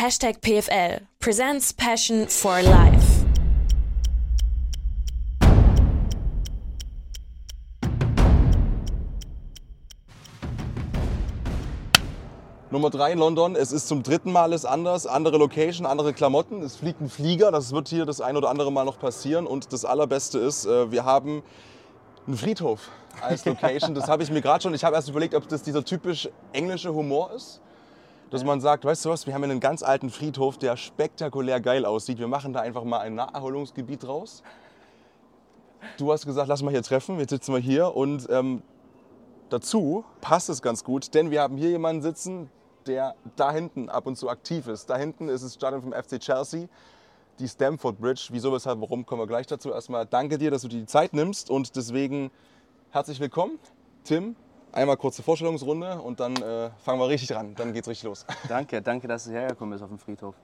Hashtag PFL presents Passion for Life. Nummer drei in London. Es ist zum dritten Mal ist anders. Andere Location, andere Klamotten. Es fliegt ein Flieger. Das wird hier das ein oder andere Mal noch passieren. Und das Allerbeste ist, äh, wir haben einen Friedhof als Location. Das habe ich mir gerade schon. Ich habe erst überlegt, ob das dieser typisch englische Humor ist. Dass man sagt, weißt du was, wir haben einen ganz alten Friedhof, der spektakulär geil aussieht. Wir machen da einfach mal ein Naherholungsgebiet draus. Du hast gesagt, lass mal hier treffen. Jetzt sitzen wir hier und ähm, dazu passt es ganz gut, denn wir haben hier jemanden sitzen, der da hinten ab und zu aktiv ist. Da hinten ist das Stadion vom FC Chelsea, die Stamford Bridge. Wieso, weshalb, warum, kommen wir gleich dazu. Erstmal danke dir, dass du dir die Zeit nimmst und deswegen herzlich willkommen, Tim. Einmal kurze Vorstellungsrunde und dann äh, fangen wir richtig ran. Dann geht's richtig los. Danke, danke, dass du hergekommen bist auf dem Friedhof.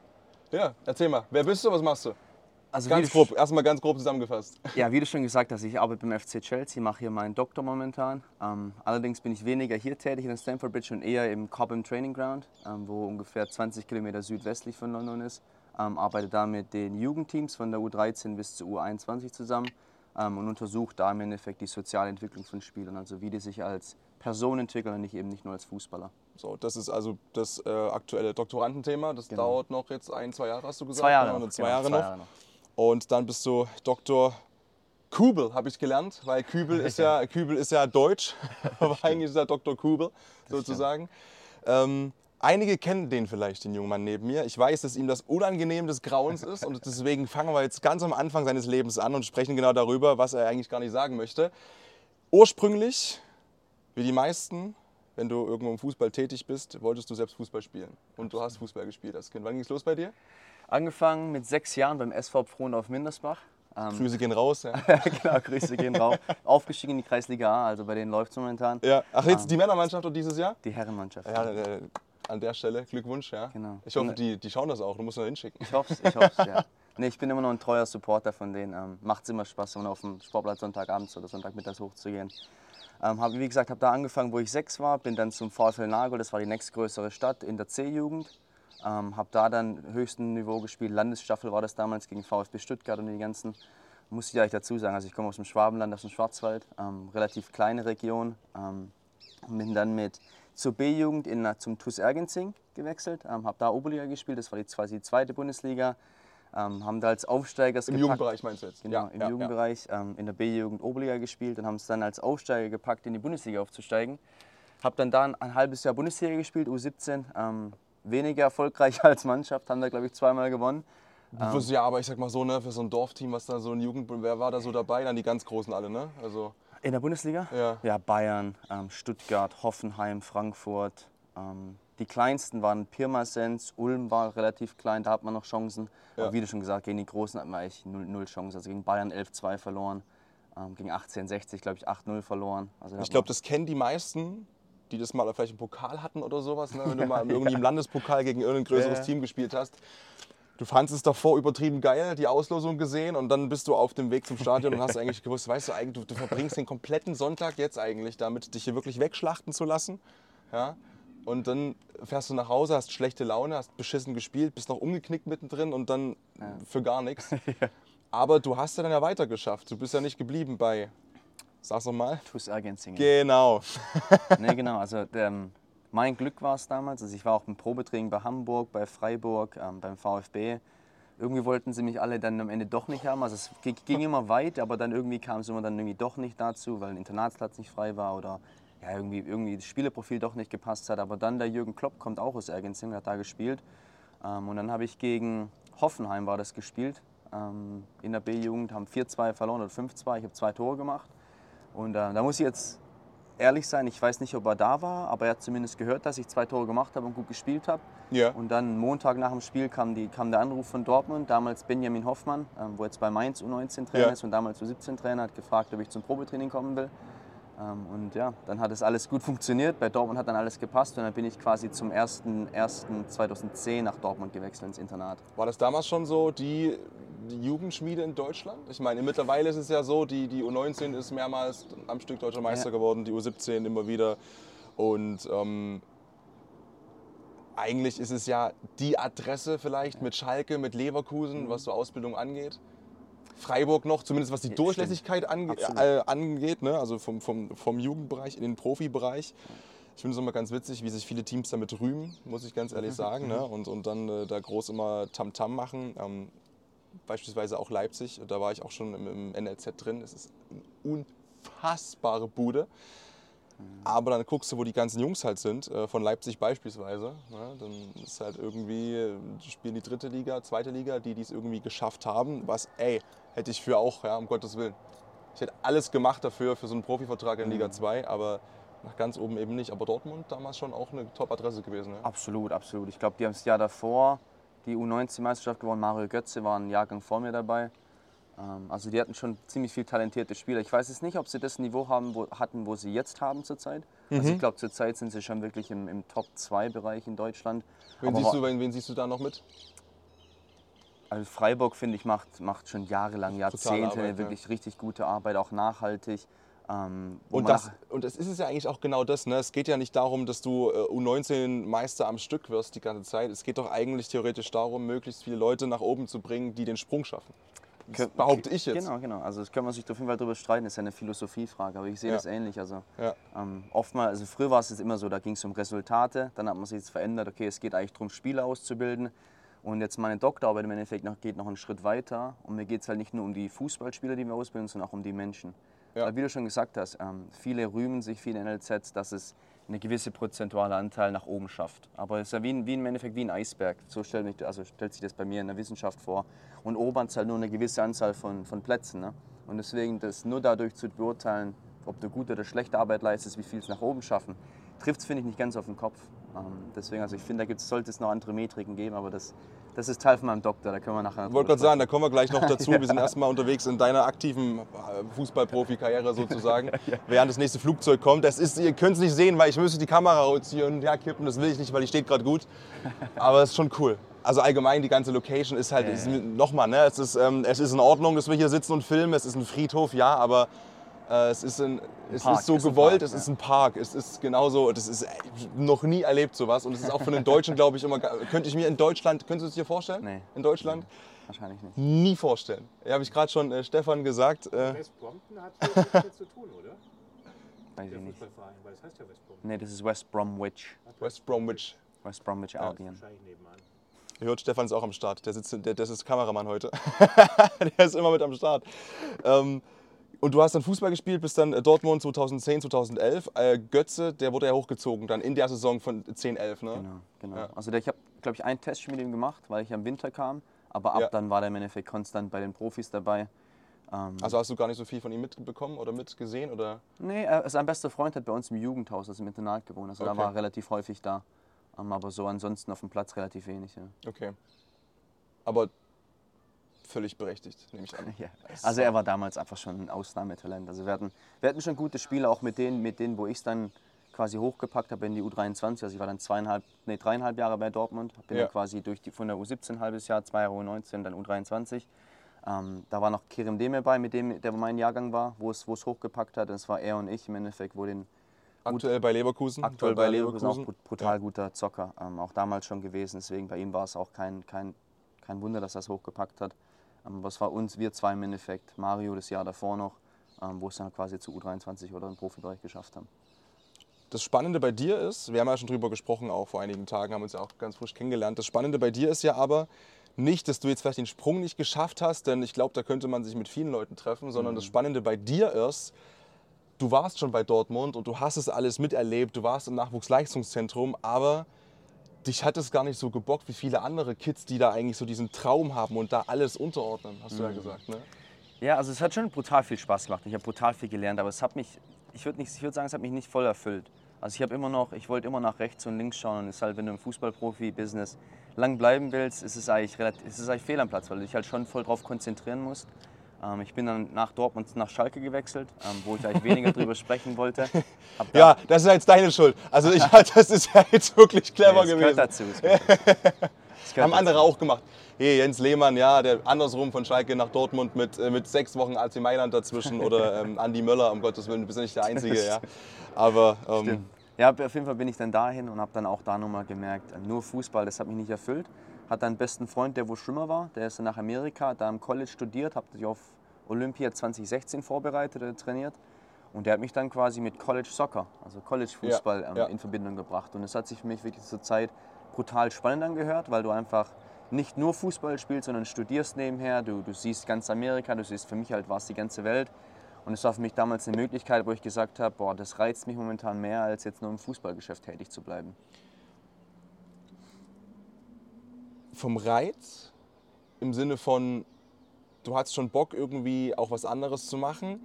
Ja, erzähl mal, wer bist du, was machst du? Also Ganz grob, erstmal ganz grob zusammengefasst. Ja, wie du schon gesagt hast, ich arbeite beim FC Chelsea, mache hier meinen Doktor momentan. Ähm, allerdings bin ich weniger hier tätig in der Stamford Bridge und eher im Cobham Training Ground, ähm, wo ungefähr 20 Kilometer südwestlich von London ist. Ähm, arbeite da mit den Jugendteams von der U13 bis zur U21 zusammen ähm, und untersuche da im Endeffekt die soziale Entwicklung von Spielern, also wie die sich als Person entwickeln und nicht eben nicht nur als Fußballer. So, das ist also das äh, aktuelle Doktorandenthema. Das Genau. dauert noch jetzt ein, zwei Jahre, hast du gesagt? Zwei Jahre Ja, noch. Zwei genau, Jahre zwei noch. Jahre noch. Und dann bist du Dr. Kübel, habe ich gelernt, weil Kübel ist ja, Kübel ist ja deutsch, aber eigentlich ist er Dr. Kübel sozusagen. Ähm, einige kennen den vielleicht, den jungen Mann neben mir. Ich weiß, dass ihm das unangenehm des Grauens ist und deswegen fangen wir jetzt ganz am Anfang seines Lebens an und sprechen genau darüber, was er eigentlich gar nicht sagen möchte. Ursprünglich, wie die meisten, wenn du irgendwo im Fußball tätig bist, wolltest du selbst Fußball spielen. Und du hast Fußball gespielt als Kind. Wann ging es los bei dir? Angefangen mit sechs Jahren beim SV Frohnau Mindersbach. Ähm, Grüße gehen raus. Ja. genau, Grüße gehen raus. Aufgestiegen in die Kreisliga A, also bei denen läuft es momentan. Ja. Ach, jetzt die Männermannschaft und dieses Jahr? Die Herrenmannschaft. Ja, äh, an der Stelle Glückwunsch, ja. Genau. Ich hoffe, die, die schauen das auch. Du musst noch hinschicken. Ich hoffe es, ich hoffe ja. Nee, ich bin immer noch ein treuer Supporter von denen. Ähm, Macht es immer Spaß, immer auf dem Sportplatz Sonntagabends oder Sonntagmittags hochzugehen. Ähm, hab, wie gesagt, habe da angefangen, wo ich sechs war, bin dann zum VfL Nagel, das war die nächstgrößere Stadt in der C-Jugend. Ähm, habe da dann höchsten Niveau gespielt, Landesstaffel war das damals gegen VfB Stuttgart und die ganzen, muss ich eigentlich dazu sagen, also ich komme aus dem Schwabenland, aus dem Schwarzwald, ähm, relativ kleine Region. Ähm, bin dann mit zur B-Jugend in- zum TuS Ergenzing gewechselt, ähm, habe da Oberliga gespielt, das war die, quasi die zweite Bundesliga. Ähm, haben da als Aufsteigers Im gepackt- Jugendbereich meinst du jetzt? Genau, im Jugendbereich, ähm, in der B-Jugend Oberliga gespielt und haben es dann als Aufsteiger gepackt, in die Bundesliga aufzusteigen. Habe dann da ein, ein halbes Jahr Bundesliga gespielt, U17. Ähm, weniger erfolgreich als Mannschaft, haben da glaube ich zweimal gewonnen. Ja. Fürs, ja, aber ich sag mal so, ne, für so ein Dorfteam, was da so ein Jugend, wer war da so dabei? Dann die ganz Großen alle, ne? Also, In der Bundesliga? Ja. Ja, Bayern, ähm, Stuttgart, Hoffenheim, Frankfurt. Ähm, die kleinsten waren Pirmasens, Ulm war relativ klein, da hat man noch Chancen. Ja. Aber wie du schon gesagt, gegen die Großen hat man eigentlich null, null Chance. Also gegen Bayern 11-2 verloren, ähm, gegen 1860 glaube ich 8-0 verloren. Also ich glaube, das kennen die meisten, die das mal vielleicht im Pokal hatten oder sowas, ne? wenn du mal irgendwie im Landespokal gegen irgendein größeres Ja. Team gespielt hast. Du fandest es davor übertrieben geil, die Auslosung gesehen und dann bist du auf dem Weg zum Stadion und hast eigentlich gewusst, weißt du eigentlich, du, du verbringst den kompletten Sonntag jetzt eigentlich damit, dich hier wirklich wegschlachten zu lassen. Ja? Und dann fährst du nach Hause, hast schlechte Laune, hast beschissen gespielt, bist noch umgeknickt mittendrin und dann für gar nichts. Aber du hast ja dann ja weitergeschafft. Du bist ja nicht geblieben bei, sag's nochmal. TuS Ergänzingen. Genau. nee, genau. Also ähm, mein Glück war es damals. Also ich war auch im Probetraining bei Hamburg, bei Freiburg, ähm, beim VfB. Irgendwie wollten sie mich alle dann am Ende doch nicht haben. Also es ging, ging immer weit, aber dann irgendwie kam es immer dann irgendwie doch nicht dazu, weil ein Internatsplatz nicht frei war oder ja, irgendwie, irgendwie das Spielerprofil doch nicht gepasst hat. Aber dann der Jürgen Klopp kommt auch aus Ergänzing, hat da gespielt. Ähm, und dann habe ich gegen Hoffenheim war das gespielt. Ähm, in der B-Jugend haben 4-2 verloren oder 5-2. Ich habe zwei Tore gemacht. Und äh, da muss ich jetzt ehrlich sein, ich weiß nicht, ob er da war, aber er hat zumindest gehört, dass ich zwei Tore gemacht habe und gut gespielt habe. Ja. Und dann Montag nach dem Spiel kam, die, kam der Anruf von Dortmund, damals Benjamin Hoffmann, ähm, wo jetzt bei Mainz U19 Trainer Ja. ist und damals U17 Trainer, hat gefragt, ob ich zum Probetraining kommen will. Ähm, und ja, dann hat es alles gut funktioniert. Bei Dortmund hat dann alles gepasst und dann bin ich quasi zum 1.1.2010 nach Dortmund gewechselt ins Internat. War das damals schon so die, die Jugendschmiede in Deutschland? Ich meine, mittlerweile ist es ja so, die, die U19 ist mehrmals am Stück deutscher Meister Ja. geworden, die U17 immer wieder. Und ähm, eigentlich ist es ja die Adresse vielleicht mit Schalke, mit Leverkusen, Mhm. was so Ausbildung angeht. Freiburg noch, zumindest was die Ja, Durchlässigkeit ange äh, angeht, ne? also vom, vom, vom Jugendbereich in den Profibereich. Ich finde es immer ganz witzig, wie sich viele Teams damit rühmen, muss ich ganz Mhm. ehrlich sagen. Ne? Und, und dann äh, da groß immer Tamtam machen. Ähm, beispielsweise auch Leipzig, da war ich auch schon im, im NLZ drin. Es ist eine unfassbare Bude. Aber dann guckst du, wo die ganzen Jungs halt sind, äh, von Leipzig beispielsweise. Ne? Dann ist halt irgendwie, äh, die spielen die dritte Liga, zweite Liga, die die es irgendwie geschafft haben. Was, ey, hätte ich für auch, ja, um Gottes Willen. Ich hätte alles gemacht dafür, für so einen Profivertrag in Liga 2, aber nach ganz oben eben nicht. Aber Dortmund damals schon auch eine Top-Adresse gewesen. Ja? Absolut, absolut. Ich glaube, die haben das Jahr davor die U19-Meisterschaft gewonnen. Mario Götze war ein Jahrgang vor mir dabei. Ähm, Also die hatten schon ziemlich viel talentierte Spieler. Ich weiß jetzt nicht, ob sie das Niveau haben, wo, hatten, wo sie jetzt haben zurzeit. Also Mhm. ich glaube, zurzeit sind sie schon wirklich im, im Top-2-Bereich in Deutschland. Wen, Aber siehst du, wen, wen siehst du da noch mit? Also Freiburg, finde ich, macht, macht schon jahrelang, Jahrzehnte Arbeit, ja. wirklich richtig gute Arbeit, auch nachhaltig. Ähm, Und man das, und das ist es ja eigentlich auch genau das. Ne? Es geht ja nicht darum, dass du äh, U19-Meister am Stück wirst die ganze Zeit. Es geht doch eigentlich theoretisch darum, möglichst viele Leute nach oben zu bringen, die den Sprung schaffen. Das behaupte ich jetzt. Genau, genau. Also das können wir sich auf jeden Fall darüber streiten, das ist ja eine Philosophiefrage, aber ich sehe Ja. das ähnlich. Also Ja. ähm, oftmals, also früher war es jetzt immer so, da ging es um Resultate, dann hat man sich jetzt verändert, okay, es geht eigentlich darum, Spieler auszubilden. Und jetzt meine Doktorarbeit im Endeffekt noch, geht noch einen Schritt weiter. Und mir geht es halt nicht nur um die Fußballspieler, die wir ausbilden, sondern auch um die Menschen. Ja. Weil wie du schon gesagt hast, ähm, viele rühmen sich, viele NLZs, dass es eine gewisse prozentuale Anteil nach oben schafft. Aber es ist ja wie, ein- wie im Endeffekt wie ein Eisberg. So stellt, mich, also stellt sich das bei mir in der Wissenschaft vor. Und oben halt nur eine gewisse Anzahl von, von Plätzen. Ne? Und deswegen das nur dadurch zu beurteilen, ob du gute oder schlechte Arbeit leistest, wie viel es nach oben schaffen, trifft es, finde ich, nicht ganz auf den Kopf. Ähm, deswegen, also ich finde, da gibt's, sollte es noch andere Metriken geben, aber das, das ist Teil von meinem Doktor, da können wir nachher Ich wollte gerade sagen, da kommen wir gleich noch dazu. Wir sind erstmal unterwegs in deiner aktiven äh, Fußballprofi-Karriere sozusagen. Während das nächste Flugzeug kommt. Das ist, ihr könnt es nicht sehen, weil ich müsste die Kamera rotieren und herkippen. Das will ich nicht, weil die steht gerade gut. Aber es ist schon cool. Also allgemein, die ganze Location ist halt, Ja, ja. nochmal, ne, es, ist, ähm, es ist in Ordnung, dass wir hier sitzen und filmen. Es ist ein Friedhof, ja, aber es, ist, ein, es Park, ist so ist gewollt, Park, es ja. ist ein Park. Es ist genauso, das ist äh, noch nie erlebt sowas. Und es ist auch für den Deutschen, glaube ich, immer, könnte ich mir in Deutschland, könntest du es dir vorstellen? Nee. In Deutschland? Wahrscheinlich nicht. nie vorstellen. Ja, habe ich gerade schon äh, Stefan gesagt. Äh, West Brompton hat hier nichts mit zu tun, oder? Weiß Der ich nicht. Weil das heißt ja West Brompton. Nee, das ist West Bromwich. West Bromwich. West Bromwich Albion. Wahrscheinlich nebenan. Ihr hört, Stefan ist auch am Start. Der, sitzt, der, der ist Kameramann heute. der ist immer mit am Start. Ähm, und du hast dann Fußball gespielt bis dann äh, Dortmund 2010, 2011. Äh, Götze, der wurde ja hochgezogen dann in der Saison von 10, 11. Ne? Genau, genau. Ja. Also der, ich habe, glaube ich, ein Testspiel mit ihm gemacht, weil ich am Winter kam. Aber ab Ja. dann war der im Endeffekt konstant bei den Profis dabei. Ähm, Also hast du gar nicht so viel von ihm mitbekommen oder mitgesehen? Oder? nee, er, sein bester Freund hat bei uns im Jugendhaus, also im Internat gewohnt. Also Okay. da war er relativ häufig da. Ähm, aber so ansonsten auf dem Platz relativ wenig. Ja. Okay. Aber völlig berechtigt, nehme ich an. Ja. Also er war damals einfach schon ein Ausnahmetalent. Also wir hatten, wir hatten schon gute Spieler, auch mit denen, mit denen wo ich es dann quasi hochgepackt habe in die U23. Also ich war dann zweieinhalb, nee, dreieinhalb Jahre bei Dortmund. Bin Ja. dann quasi durch die, von der U17 ein halbes Jahr, zwei Jahre U19, dann U23. Ähm, da war noch Kerem Demir bei, mit dem, der mein Jahrgang war, wo es wo es hochgepackt hat. Das war er und ich im Endeffekt, wo den Aktuell bei Leverkusen. aktuell bei Leverkusen auch brutal guter Zocker. Ähm, auch damals schon gewesen. Deswegen bei ihm war es auch kein, kein, kein Wunder, dass er es hochgepackt hat. Ähm, es war uns, wir zwei im Endeffekt, Mario das Jahr davor noch, ähm, wo es dann quasi zu U23 oder im Profibereich geschafft haben. Das Spannende bei dir ist, wir haben ja schon drüber gesprochen, auch vor einigen Tagen, haben uns ja auch ganz frisch kennengelernt. Das Spannende bei dir ist ja aber nicht, dass du jetzt vielleicht den Sprung nicht geschafft hast, denn ich glaube, da könnte man sich mit vielen Leuten treffen, sondern das Spannende bei dir ist, du warst schon bei Dortmund und du hast es alles miterlebt, du warst im Nachwuchsleistungszentrum, aber dich hat es gar nicht so gebockt wie viele andere Kids, die da eigentlich so diesen Traum haben und da alles unterordnen, hast du ja gesagt. Ne? Ja, also es hat schon brutal viel Spaß gemacht. Ich habe brutal viel gelernt, aber es hat mich, ich würde würde sagen, es hat mich nicht voll erfüllt. Also ich habe immer noch, ich wollte immer nach rechts und links schauen und es ist halt, wenn du im Fußballprofi-Business lang bleiben willst, ist es eigentlich relativ, ist es eigentlich fehl am Platz, weil du dich halt schon voll drauf konzentrieren musst. Ähm, ich bin dann nach Dortmund nach Schalke gewechselt, ähm, wo ich eigentlich weniger drüber sprechen wollte. Da- Ja, das ist jetzt deine Schuld. Also ich, das ist ja jetzt wirklich clever Nee, es gewesen. gehört dazu. Es gehört dazu. Haben andere auch gemacht. Hey, Jens Lehmann, ja, der andersrum von Schalke nach Dortmund mit, äh, mit sechs Wochen AC Mailand dazwischen oder ähm, Andi Möller, um Gottes Willen, du bist ja nicht der Einzige, ja. Aber ähm, Ja, auf jeden Fall bin ich dann dahin und habe dann auch da nochmal gemerkt, äh, nur Fußball, das hat mich nicht erfüllt. Hat dann einen besten Freund, der wo Schwimmer war, der ist dann nach Amerika, da im College studiert, habe sich auf Olympia 2016 vorbereitet oder trainiert. Und der hat mich dann quasi mit College Soccer, also College Fußball, Ja, ähm, ja. in Verbindung gebracht. Und es hat sich für mich wirklich zur Zeit brutal spannend angehört, weil du einfach nicht nur Fußball spielst, sondern studierst nebenher. Du, du siehst ganz Amerika, du siehst für mich halt was die ganze Welt. Und es war für mich damals eine Möglichkeit, wo ich gesagt habe, boah, das reizt mich momentan mehr, als jetzt nur im Fußballgeschäft tätig zu bleiben. Vom Reiz im Sinne von, du hattest schon Bock irgendwie auch was anderes zu machen,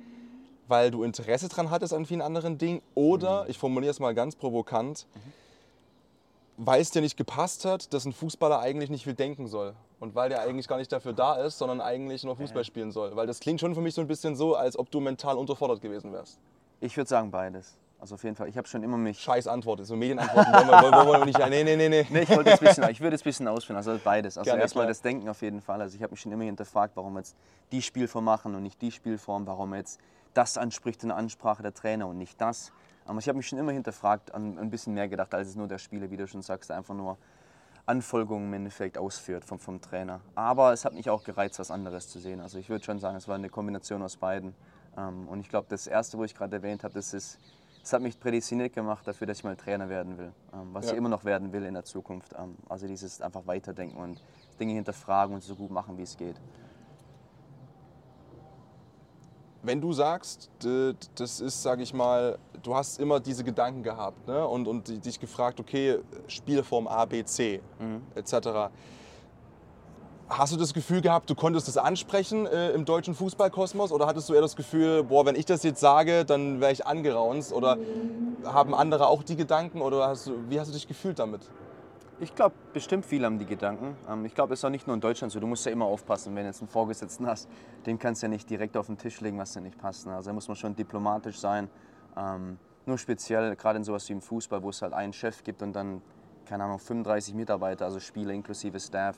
weil du Interesse dran hattest an vielen anderen Dingen oder, ich formuliere es mal ganz provokant, weil es dir nicht gepasst hat, dass ein Fußballer eigentlich nicht viel denken soll. Und weil der eigentlich gar nicht dafür da ist, sondern eigentlich nur Fußball spielen soll. Weil das klingt schon für mich so ein bisschen so, als ob du mental unterfordert gewesen wärst. Ich würde sagen beides. Also auf jeden Fall. Ich habe schon immer mich. Scheiß Antwort, so Medienantworten wollen wir, wollen wir nicht. Nee, nee, nee, nee. Nee, ich, wollte bisschen, ich würde es ein bisschen ausführen. Also beides. Also erstmal das Denken auf jeden Fall. Also ich habe mich schon immer hinterfragt, warum wir jetzt die Spielform machen und nicht die Spielform, warum jetzt das anspricht in der Ansprache der Trainer und nicht das. Aber ich habe mich schon immer hinterfragt, an ein bisschen mehr gedacht, als es nur der Spieler, wie du schon sagst, einfach nur Anfolgungen im Endeffekt ausführt vom, vom Trainer. Aber es hat mich auch gereizt, was anderes zu sehen. Also ich würde schon sagen, es war eine Kombination aus beiden. Ähm, Und ich glaube, das Erste, wo ich gerade erwähnt habe, das ist, das hat mich prädestiniert gemacht dafür, dass ich mal Trainer werden will. Ähm, Was Ja. ich immer noch werden will in der Zukunft. Ähm, Also dieses einfach weiterdenken und Dinge hinterfragen und so gut machen, wie es geht. wenn du sagst, das ist, sag ich mal, du hast immer diese Gedanken gehabt ne? und, und dich gefragt, okay, Spielform A, B, C, etc. Hast du das Gefühl gehabt, du konntest das ansprechen äh, im deutschen Fußballkosmos oder hattest du eher das Gefühl, boah, wenn ich das jetzt sage, dann wäre ich angeraunzt oder haben andere auch die Gedanken oder hast du, wie hast du dich gefühlt damit? Ich glaube, bestimmt viele haben die Gedanken. Ähm, Ich glaube, es ist auch nicht nur in Deutschland so. Du musst ja immer aufpassen, wenn du jetzt einen Vorgesetzten hast, den kannst du ja nicht direkt auf den Tisch legen, was dir nicht passt. ne? Also da muss man schon diplomatisch sein. Ähm, nur speziell, gerade in sowas wie im Fußball, wo es halt einen Chef gibt und dann, keine Ahnung, 35 Mitarbeiter, also Spieler inklusive Staff.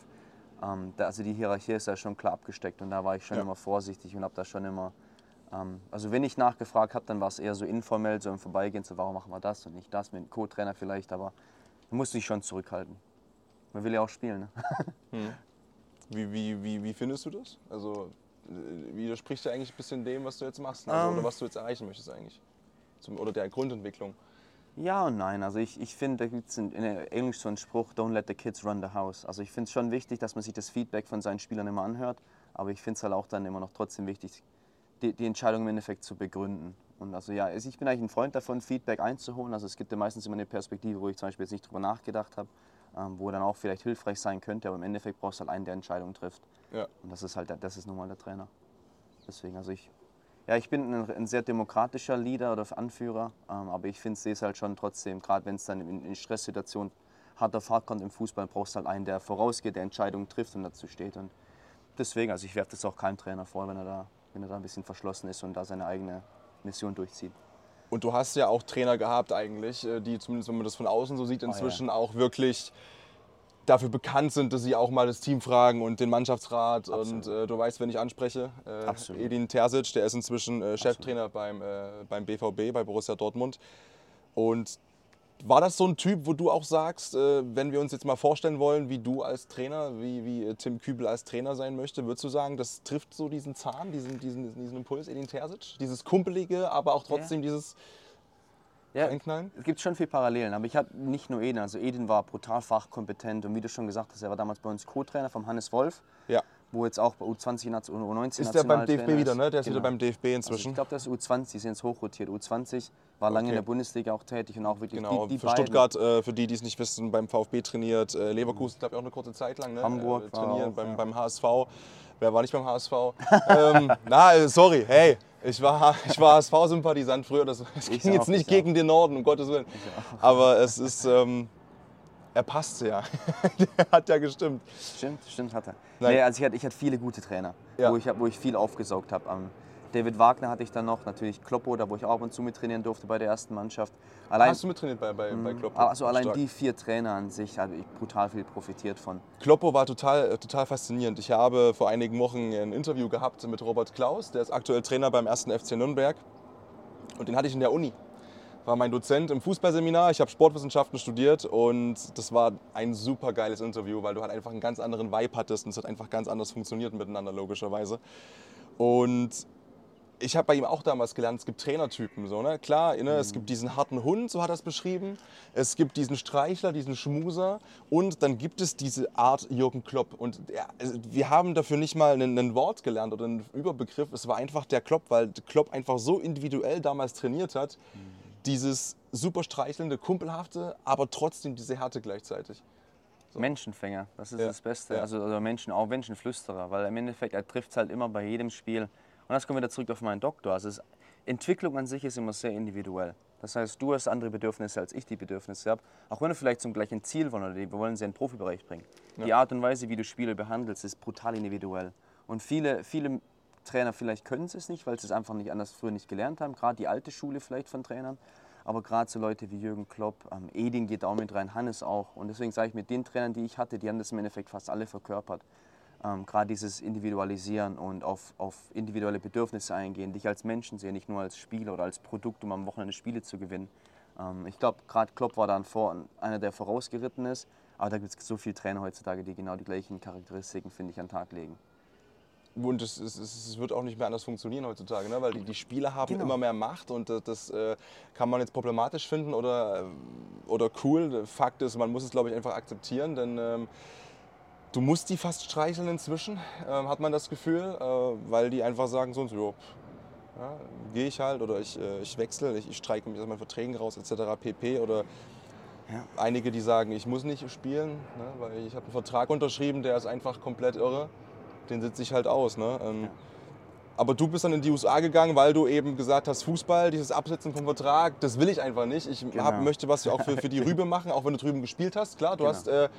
Ähm, da, also die Hierarchie ist da schon klar abgesteckt und da war ich schon Ja. immer vorsichtig und habe da schon immer ähm, also wenn ich nachgefragt habe, dann war es eher so informell, so im Vorbeigehen, so warum machen wir das und nicht das, mit dem Co-Trainer vielleicht, aber man muss sich schon zurückhalten. Man will ja auch spielen. Ne? Wie, wie, wie, wie findest du das? Also äh, widerspricht ja eigentlich ein bisschen dem, was du jetzt machst ne? Ähm. oder was du jetzt erreichen möchtest eigentlich. Zum, oder der Grundentwicklung. Ja und nein. Also ich, ich finde, da gibt es in, in Englisch so einen Spruch, don't let the kids run the house. Also ich finde es schon wichtig, dass man sich das Feedback von seinen Spielern immer anhört, aber ich finde es halt auch dann immer noch trotzdem wichtig, die, die Entscheidung im Endeffekt zu begründen. Und also ja, ich bin eigentlich ein Freund davon, Feedback einzuholen. Also es gibt ja meistens immer eine Perspektive, wo ich zum Beispiel jetzt nicht drüber nachgedacht habe, ähm, wo dann auch vielleicht hilfreich sein könnte, aber im Endeffekt brauchst du halt einen, der Entscheidungen trifft. Ja. Und das ist halt, der- das ist nun mal der Trainer. Deswegen, also ich, ja, ich bin ein, ein sehr demokratischer Leader oder Anführer, ähm, aber ich finde, sehe es halt schon trotzdem, gerade wenn es dann in, in Stresssituationen hart auf hart kommt im Fußball, brauchst du halt einen, der vorausgeht, der Entscheidungen trifft und dazu steht. Und deswegen, also ich werfe das auch keinem Trainer vor, wenn er da, wenn er da ein bisschen verschlossen ist und da seine eigene Mission durchzieht. Und du hast ja auch Trainer gehabt eigentlich, äh, die zumindest, wenn man das von außen so sieht, Oh ja. inzwischen auch wirklich dafür bekannt sind, dass sie auch mal das Team fragen und den Mannschaftsrat. Und äh, du weißt, wen ich anspreche. Äh, Absolut. Edin Terzic, der ist inzwischen äh, Cheftrainer beim, äh, beim BVB, bei Borussia Dortmund. Und war das so ein Typ, wo du auch sagst, äh, wenn wir uns jetzt mal vorstellen wollen, wie du als Trainer, wie, wie äh, Tim Kübel als Trainer sein möchte, würdest du sagen, das trifft so diesen Zahn, diesen, diesen, diesen Impuls, Edin Terzic? Dieses kumpelige, aber auch trotzdem dieses Ja, Einknallen? Es gibt schon viele Parallelen, aber ich habe nicht nur Edin. Also Edin war brutal fachkompetent und wie du schon gesagt hast, er war damals bei uns Co-Trainer vom Hannes Wolf, Ja. wo jetzt auch bei U20, Naz- U19 Ist der beim DFB wieder, ne? Der ist Genau. wieder beim DFB Also inzwischen. ich glaube, das ist U20, die sind jetzt hochrotiert. U20 war lange in Okay. der Bundesliga auch tätig und auch wirklich genau, die, die für beiden. Stuttgart, äh, für die, die es nicht wissen, beim VfB trainiert. Äh, Leverkusen, glaube ich, auch eine kurze Zeit lang. Ne? Hamburg äh, trainieren auch, beim, ja. beim HSV. Wer war nicht beim HSV? ähm, na, äh, sorry, hey, ich war, ich war HSV-Sympathisant früher. Das, Ich ging jetzt auch, nicht ich gegen den Norden, um Gottes Willen. Aber es ist, ähm, er passt ja. Der hat ja gestimmt. Stimmt, stimmt, hat er. Nein. Nee, also ich hatte, ich hatte viele gute Trainer, Ja. wo, ich, wo ich viel aufgesaugt habe. David Wagner hatte ich dann noch, natürlich Kloppo, da wo ich auch ab und zu mit trainieren durfte bei der ersten Mannschaft. Allein, Hast du mittrainiert bei, bei, bei Kloppo? also allein Stark. die vier Trainer an sich habe ich brutal viel profitiert von. Kloppo war total, äh, total faszinierend. Ich habe vor einigen Wochen ein Interview gehabt mit Robert Klaus, der ist aktuell Trainer beim 1. FC Nürnberg. Und den hatte ich in der Uni. war mein Dozent im Fußballseminar. Ich habe Sportwissenschaften studiert und das war ein super geiles Interview, weil du halt einfach einen ganz anderen Vibe hattest und es hat einfach ganz anders funktioniert miteinander, logischerweise. Und ich habe bei ihm auch damals gelernt, es gibt Trainertypen. So, ne? Klar, ne, es gibt diesen harten Hund, so hat er es beschrieben. Es gibt diesen Streichler, diesen Schmuser. Und dann gibt es diese Art Jürgen Klopp. Und ja, also wir haben dafür nicht mal ein, Wort gelernt oder einen Überbegriff. Es war einfach der Klopp, weil Klopp einfach so individuell damals trainiert hat. Dieses super streichelnde, kumpelhafte, aber trotzdem diese Härte gleichzeitig. Menschenfänger, das ist Ja, das Beste. ja. Also, also Menschen, auch Menschenflüsterer, weil im Endeffekt, er trifft es halt immer bei jedem Spiel. Und das kommt wieder zurück auf meinen Doktor. Also es, Entwicklung an sich ist immer sehr individuell. Das heißt, du hast andere Bedürfnisse, als ich die Bedürfnisse habe. Auch wenn wir vielleicht zum gleichen Ziel wollen oder wir wollen sie in den Profibereich bringen. Die Art und Weise, wie du Spieler behandelst, ist brutal individuell. Und viele, viele Trainer vielleicht können es nicht, weil sie es einfach nicht anders früher nicht gelernt haben. Gerade die alte Schule vielleicht von Trainern. Aber gerade so Leute wie Jürgen Klopp, ähm, Edin geht auch mit rein, Hannes auch. Und deswegen sage ich, mit den Trainern, die ich hatte, die haben das im Endeffekt fast alle verkörpert. Ähm, gerade dieses Individualisieren und auf, auf individuelle Bedürfnisse eingehen, dich als Menschen sehen, nicht nur als Spieler oder als Produkt, um am Wochenende Spiele zu gewinnen. Ähm, ich glaube, gerade Klopp war dann vor, einer, der vorausgeritten ist. Aber da gibt es so viele Trainer heutzutage, die genau die gleichen Charakteristiken, finde ich, an den Tag legen. Und es, es, es wird auch nicht mehr anders funktionieren heutzutage, ne? weil die, die Spieler haben Genau. immer mehr Macht und das, das äh, kann man jetzt problematisch finden oder, äh, oder cool. Fakt ist, man muss es, glaube ich, einfach akzeptieren, denn ähm, du musst die fast streicheln inzwischen, ähm, hat man das Gefühl, äh, weil die einfach sagen, so und so, jo, ja, gehe ich halt oder ich, äh, ich wechsle, ich, ich streike mich aus meinen Verträgen raus etc. pp. Oder Ja. einige, die sagen, ich muss nicht spielen, ne, weil ich habe einen Vertrag unterschrieben, der ist einfach komplett irre. Den sitze ich halt aus. Ne? Ähm, Ja. Aber du bist dann in die USA gegangen, weil du eben gesagt hast, Fußball, dieses Absetzen vom Vertrag, das will ich einfach nicht. Ich Genau. hab, möchte was auch für, für die Rübe machen, auch wenn du drüben gespielt hast. Klar, du Genau. hast äh,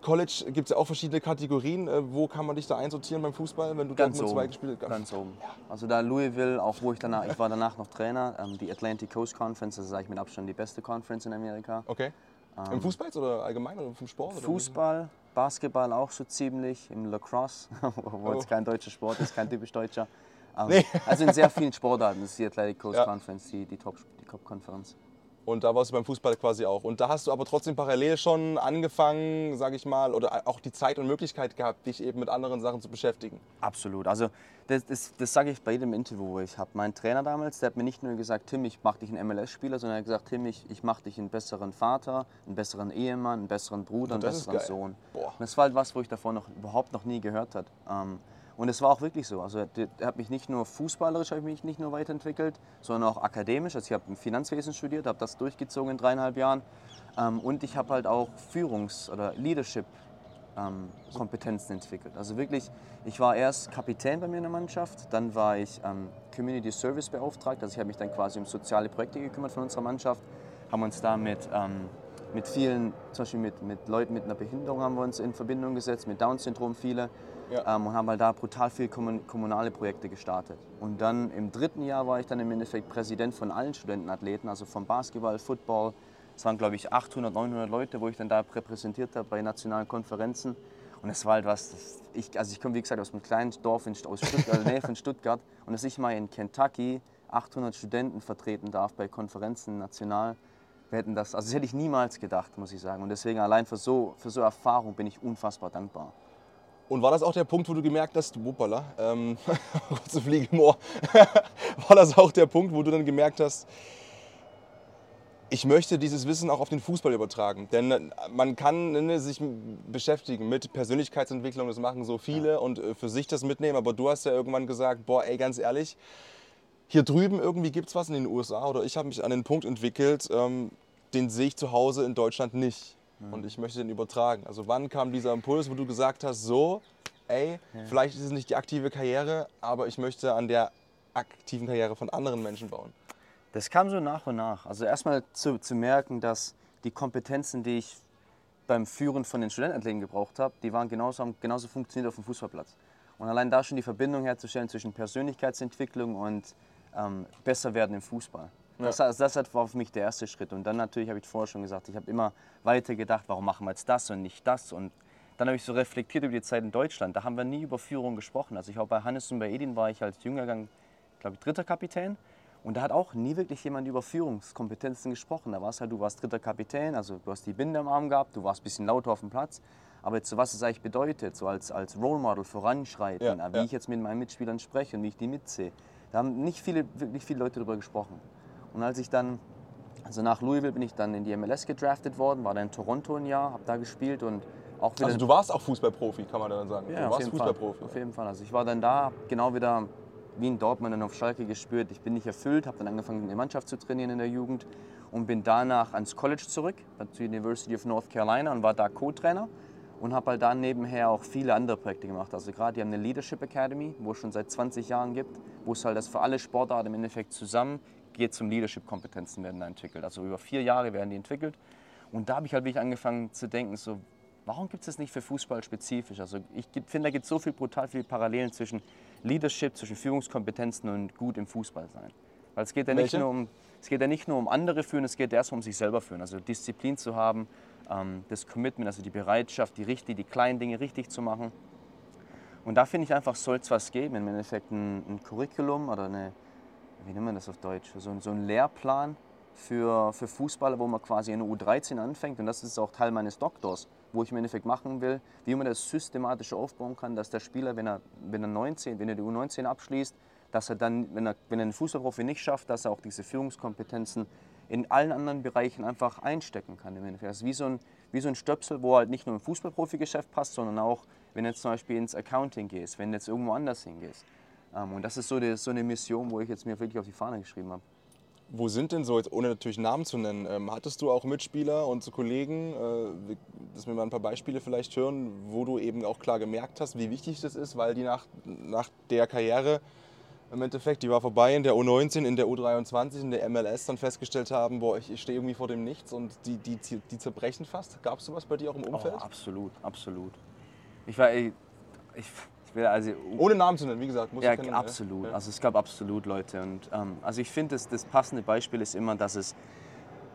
College, gibt es ja auch verschiedene Kategorien. Äh, wo kann man dich da einsortieren beim Fußball, wenn du Ganz Dortmund 2 oben. gespielt hast? Ganz oben. Also da Louisville, auch wo ich danach, ich war danach noch Trainer, ähm, die Atlantic Coast Conference, das ist eigentlich mit Abstand die beste Conference in Amerika. Okay. Im Fußball oder allgemein oder vom Sport? Oder Ähm, Fußball, Basketball auch so ziemlich, im Lacrosse, wo Oh. es kein deutscher Sport ist, kein typisch deutscher. Ähm, Nee. Also in sehr vielen Sportarten ist die Athletic Coast Ja. Conference, die, die Top- die Top-Konferenz. Und da warst du beim Fußball quasi auch. Und da hast du aber trotzdem parallel schon angefangen, sage ich mal, oder auch die Zeit und Möglichkeit gehabt, dich eben mit anderen Sachen zu beschäftigen. Absolut. Also das, das, das sage ich bei jedem Interview, wo ich habe. Mein Trainer damals, der hat mir nicht nur gesagt, Tim, ich mache dich einen MLS-Spieler, sondern er hat gesagt, Tim, ich, ich mache dich einen besseren Vater, einen besseren Ehemann, einen besseren Bruder, einen das ist besseren. Sohn. Boah. Und das war halt was, wo ich davor noch überhaupt noch nie gehört habe. Ähm, und es war auch wirklich so. Also der hat mich nicht nur fußballerisch habe ich mich nicht nur weiterentwickelt, sondern auch akademisch. Also ich habe Finanzwesen studiert, habe das durchgezogen in dreieinhalb Jahren. Ähm, und ich habe halt auch Führungs- oder Leadership ähm, entwickelt. Also wirklich, ich war erst Kapitän bei mir in der Mannschaft, dann war ich ähm, Community Service Beauftragter, also ich habe mich dann quasi um soziale Projekte gekümmert von unserer Mannschaft, haben uns da mit, ähm, mit vielen, zum Beispiel mit, mit Leuten mit einer Behinderung haben wir uns in Verbindung gesetzt, mit Down-Syndrom viele Ja. ähm, und haben halt da brutal viel kommun kommunale Projekte gestartet. Und dann im dritten Jahr war ich dann im Endeffekt Präsident von allen Studentenathleten, also vom Basketball, Football, es waren, glaube ich, 800, 900 Leute, wo ich dann da repräsentiert habe bei nationalen Konferenzen. Und es war halt was, das ich, also ich komme wie gesagt aus einem kleinen Dorf in, aus Stuttgart, der Nähe von Stuttgart. Und dass ich mal in Kentucky 800 Studenten vertreten darf bei Konferenzen national, wir hätten das, also das hätte ich niemals gedacht, muss ich sagen. Und deswegen allein für so, für so Erfahrung bin ich unfassbar dankbar. Und war das auch der Punkt, wo du gemerkt hast, wuppala, ähm, kurze Fliege im Ohr, war das auch der Punkt, wo du dann gemerkt hast, ich möchte dieses Wissen auch auf den Fußball übertragen. Denn äh, man kann ne, sich beschäftigen mit Persönlichkeitsentwicklung, das machen so viele und äh, für sich das mitnehmen. Aber du hast ja irgendwann gesagt, boah, ey, ganz ehrlich, hier drüben irgendwie gibt es was in den USA oder ich habe mich an den Punkt entwickelt, ähm, den sehe ich zu Hause in Deutschland nicht. Und ich möchte den übertragen. Also wann kam dieser Impuls, wo du gesagt hast, so, ey, vielleicht ist es nicht die aktive Karriere, aber ich möchte an der aktiven Karriere von anderen Menschen bauen. Das kam so nach und nach. Also erstmal zu, zu merken, dass die Kompetenzen, die ich beim Führen von den Studentenathleten gebraucht habe, die waren genauso, haben genauso funktioniert auf dem Fußballplatz. Und allein da schon die Verbindung herzustellen zwischen Persönlichkeitsentwicklung und ähm, besser werden im Fußball. Das, also das war für mich der erste Schritt. Und dann natürlich habe ich vorher schon gesagt, ich habe immer weiter gedacht, warum machen wir jetzt das und nicht das. Und dann habe ich so reflektiert über die Zeit in Deutschland. Da haben wir nie über Führung gesprochen. Also ich auch bei Hannes und bei Edin war ich als Jüngergang, glaube ich, dritter Kapitän. Und da hat auch nie wirklich jemand über Führungskompetenzen gesprochen. Da war es halt, du warst dritter Kapitän, also du hast die Binde am Arm gehabt, du warst ein bisschen lauter auf dem Platz. Aber jetzt, so was es eigentlich bedeutet, so als, als Role Model voranschreiten, Ja, wie ja. ich jetzt mit meinen Mitspielern spreche und wie ich die mitsehe, da haben nicht viele, wirklich viele Leute darüber gesprochen. Und als ich dann, also nach Louisville bin ich dann in die MLS gedraftet worden, war dann in Toronto ein Jahr, habe da gespielt und auch wieder Also du warst auch Fußballprofi, kann man dann sagen. ja, du warst Fall. Fußballprofi. Auf jeden Fall. Also ich war dann da genau wieder wie in Dortmund dann auf Schalke gespürt. Ich bin nicht erfüllt, habe dann angefangen, in der Mannschaft zu trainieren in der Jugend und bin danach ans College zurück, dann zur University of North Carolina und war da Co-Trainer und habe halt da nebenher auch viele andere Projekte gemacht. Also gerade die haben eine Leadership Academy, wo es schon seit 20 Jahren gibt, wo es halt das für alle Sportarten im Endeffekt zusammen geht zum Leadership-Kompetenzen werden da entwickelt. Also über vier Jahre werden die entwickelt. Und da habe ich halt wirklich angefangen zu denken, so, warum gibt es das nicht für Fußball spezifisch? Also ich finde, da gibt es so viel brutal viele Parallelen zwischen Leadership, zwischen Führungskompetenzen und gut im Fußball sein. Weil es geht ja nicht Welche? nur um es geht ja nicht nur um andere führen, es geht erstmal um sich selber führen. Also Disziplin zu haben, ähm, das Commitment, also die Bereitschaft, die, richtig, die kleinen Dinge richtig zu machen. Und da finde ich einfach, soll es was geben, im Endeffekt ein, ein Curriculum oder eine, wie nennt man das auf Deutsch, so, ein- so ein Lehrplan für, für Fußballer, wo man quasi in der U13 anfängt. Und das ist auch Teil meines Doktors, wo ich im Endeffekt machen will, wie man das systematisch aufbauen kann, dass der Spieler, wenn er, wenn er 19, wenn er die U19 abschließt, dass er dann, wenn er, wenn er einen Fußballprofi nicht schafft, dass er auch diese Führungskompetenzen in allen anderen Bereichen einfach einstecken kann. Im Endeffekt. Das ist wie so, ein, wie so ein Stöpsel, wo halt nicht nur im Fußballprofi-Geschäft passt, sondern auch, wenn du jetzt zum Beispiel ins Accounting gehst, wenn du jetzt irgendwo anders hingehst. Ähm, und das ist so, die, so eine Mission, wo ich jetzt mir wirklich auf die Fahne geschrieben habe. Wo sind denn so, jetzt ohne natürlich Namen zu nennen, ähm, hattest du auch Mitspieler und so Kollegen, äh, dass wir mal ein paar Beispiele vielleicht hören, wo du eben auch klar gemerkt hast, wie wichtig das ist, weil die nach, nach der Karriere im Endeffekt, die war vorbei in der U19, in der U23, in der MLS dann festgestellt haben, boah, ich, ich stehe irgendwie vor dem Nichts und die, die, die zerbrechen fast. Gab es sowas bei dir auch im Umfeld? Oh, absolut, absolut. Ich war, ich, ich, ich will also Ohne Namen zu nennen, wie gesagt. Muss Ja, ich kennen, absolut. Ja. Also es gab absolut Leute. Und ähm, also ich finde, das, das passende Beispiel ist immer, dass es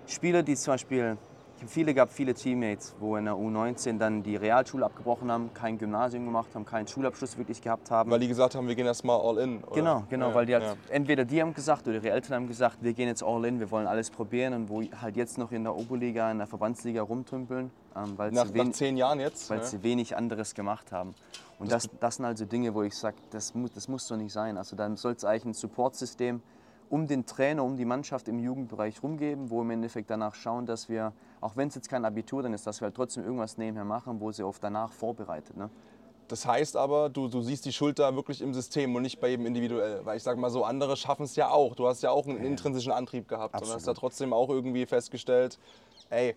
Spieler, die zum Beispiel, viele gab viele Teammates, wo in der U19 dann die Realschule abgebrochen haben, kein Gymnasium gemacht haben, keinen Schulabschluss wirklich gehabt haben. Weil die gesagt haben, wir gehen erstmal all in. Oder? Genau, genau, Ja, weil die halt, ja. entweder die haben gesagt oder ihre Eltern haben gesagt, wir gehen jetzt all in, wir wollen alles probieren und wo halt jetzt noch in der Oberliga, in der Verbandsliga rumtümpeln, ähm, weil, Nach, sie nach wen- zehn Jahren jetzt. weil ja. sie wenig anderes gemacht haben. Und das, das sind also Dinge, wo ich sage, das, mu das muss so nicht sein. Also dann soll es eigentlich ein Supportsystem um den Trainer, um die Mannschaft im Jugendbereich rumgeben, wo im Endeffekt danach schauen, dass wir, auch wenn es jetzt kein Abitur dann ist, dass wir halt trotzdem irgendwas nebenher machen, wo sie auf danach vorbereitet. Ne? Das heißt aber, du, du siehst die Schuld da wirklich im System und nicht bei jedem individuell. Weil ich sag mal so, andere schaffen es ja auch. Du hast ja auch einen intrinsischen Antrieb gehabt und hast Absolut. da trotzdem auch irgendwie festgestellt, ey,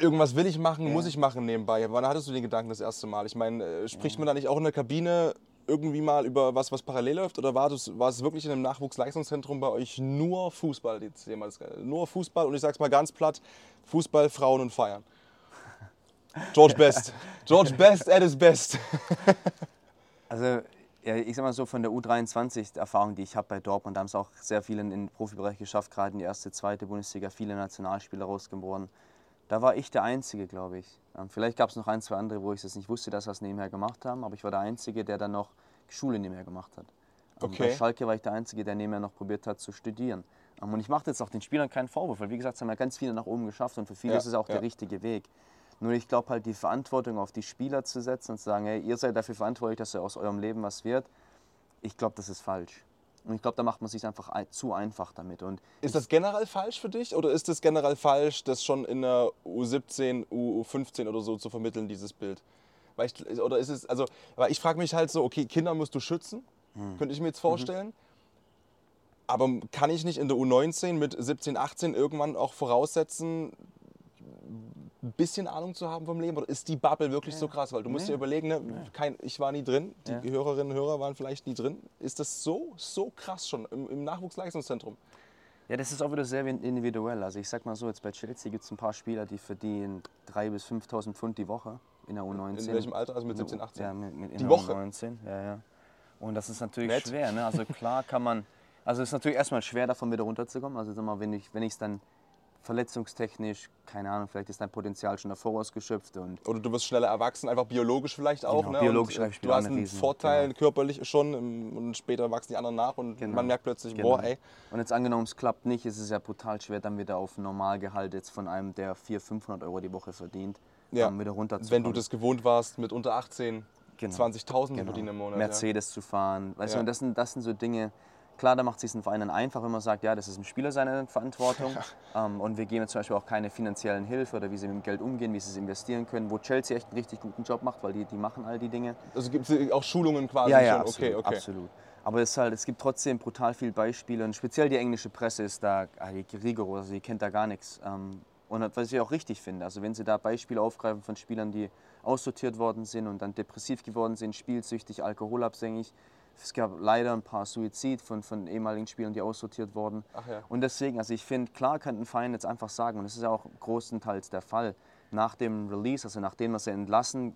irgendwas will ich machen, muss ich machen nebenbei. Wann hattest du den Gedanken das erste Mal? Ich meine, äh, spricht man da nicht auch in der Kabine irgendwie mal über was, was parallel läuft? Oder war, das, war es wirklich in einem Nachwuchsleistungszentrum bei euch nur Fußball? Jetzt jemals, nur Fußball und ich sag's mal ganz platt, Fußball, Frauen und Feiern. George Best. George Best at his best. Also ja, ich sag mal so von der U23 die Erfahrung, die ich habe bei Dortmund, da haben es auch sehr viele in den Profibereich geschafft, gerade in die erste, zweite Bundesliga, viele Nationalspieler rausgeboren. Da war ich der Einzige, glaube ich. Ähm, Vielleicht gab es noch ein, zwei andere, wo ich das nicht wusste, dass wir es nebenher gemacht haben, aber ich war der Einzige, der dann noch Schule nebenher gemacht hat. Ähm, Okay. Bei Schalke war ich der Einzige, der nebenher noch probiert hat zu studieren. Ähm, Und ich mache jetzt auch den Spielern keinen Vorwurf, weil wie gesagt, es haben ja ganz viele nach oben geschafft und für viele Ja, ist es auch ja. der richtige Weg. Nur ich glaube halt, die Verantwortung auf die Spieler zu setzen und zu sagen, hey, ihr seid dafür verantwortlich, dass aus eurem Leben was wird, ich glaube, das ist falsch. Und ich glaube, da macht man sich einfach ein, zu einfach damit. Und Ist das generell falsch für dich oder ist es generell falsch, das schon in der U17, U15 oder so zu vermitteln, dieses Bild? Weil ich, oder ist es, also, weil ich frage mich halt so, okay, Kinder musst du schützen, könnte ich mir jetzt vorstellen. Aber kann ich nicht in der U19 mit 17, 18 irgendwann auch voraussetzen, ein bisschen Ahnung zu haben vom Leben? Oder ist die Bubble wirklich so krass? Weil du musst dir überlegen, ne, kein, ich war nie drin, die Ja. Hörerinnen und Hörer waren vielleicht nie drin. Ist das so, so krass schon im, im Nachwuchsleistungszentrum? ja, das ist auch wieder sehr individuell. Also ich sag mal so, jetzt bei Chelsea gibt es ein paar Spieler, die verdienen 3.000 bis 5.000 Pfund die Woche in der U19. In welchem Alter? Also mit 17, 18? Ja, mit, mit in Die der Woche? U19, ja, ja. Und das ist natürlich Nett. schwer. Ne? Also klar kann man, also es ist natürlich erstmal schwer, davon wieder runterzukommen. Also sag mal, wenn ich wenn es dann verletzungstechnisch, keine Ahnung, vielleicht ist dein Potenzial schon davor ausgeschöpft und Oder du wirst schneller erwachsen, einfach biologisch vielleicht auch. Genau, ne? biologisch und, äh, Du hast eine einen Riesen- Vorteil genau. körperlich schon und später wachsen die anderen nach und Genau. man merkt plötzlich, Genau. boah, ey, Und jetzt angenommen, es klappt nicht, ist es ja brutal schwer, dann wieder auf Normalgehalt jetzt von einem, der 400, 500 Euro die Woche verdient, Ja. wieder runterzukommen. wenn du das gewohnt warst mit unter 18, Genau. 20.000 Genau. verdienen im Monat. Mercedes zu fahren. Weißt Ja. du, und das sind, das sind so Dinge, klar, da macht es sich ein Verein dann einfach, wenn man sagt, ja, das ist ein Spieler seine Verantwortung. ähm, und wir geben jetzt zum Beispiel auch keine finanziellen Hilfe oder wie sie mit dem Geld umgehen, wie sie es investieren können, wo Chelsea echt einen richtig guten Job macht, weil die, die machen all die Dinge. Ja. Also gibt es auch Schulungen quasi ja, ja, schon? absolut, okay, okay. absolut. Aber es, halt, es gibt trotzdem brutal viele Beispiele und speziell die englische Presse ist da ah, rigoros, also die kennt da gar nichts. Ähm, und was ich auch richtig finde, also wenn sie da Beispiele aufgreifen von Spielern, die aussortiert worden sind und dann depressiv geworden sind, spielsüchtig, alkoholabhängig. Es gab leider ein paar Suizid von, von ehemaligen Spielern, die aussortiert wurden. Ja. Und deswegen, also ich finde, klar kann ein Verein jetzt einfach sagen, und das ist ja auch großenteils der Fall, nach dem Release, also nachdem wir sie entlassen,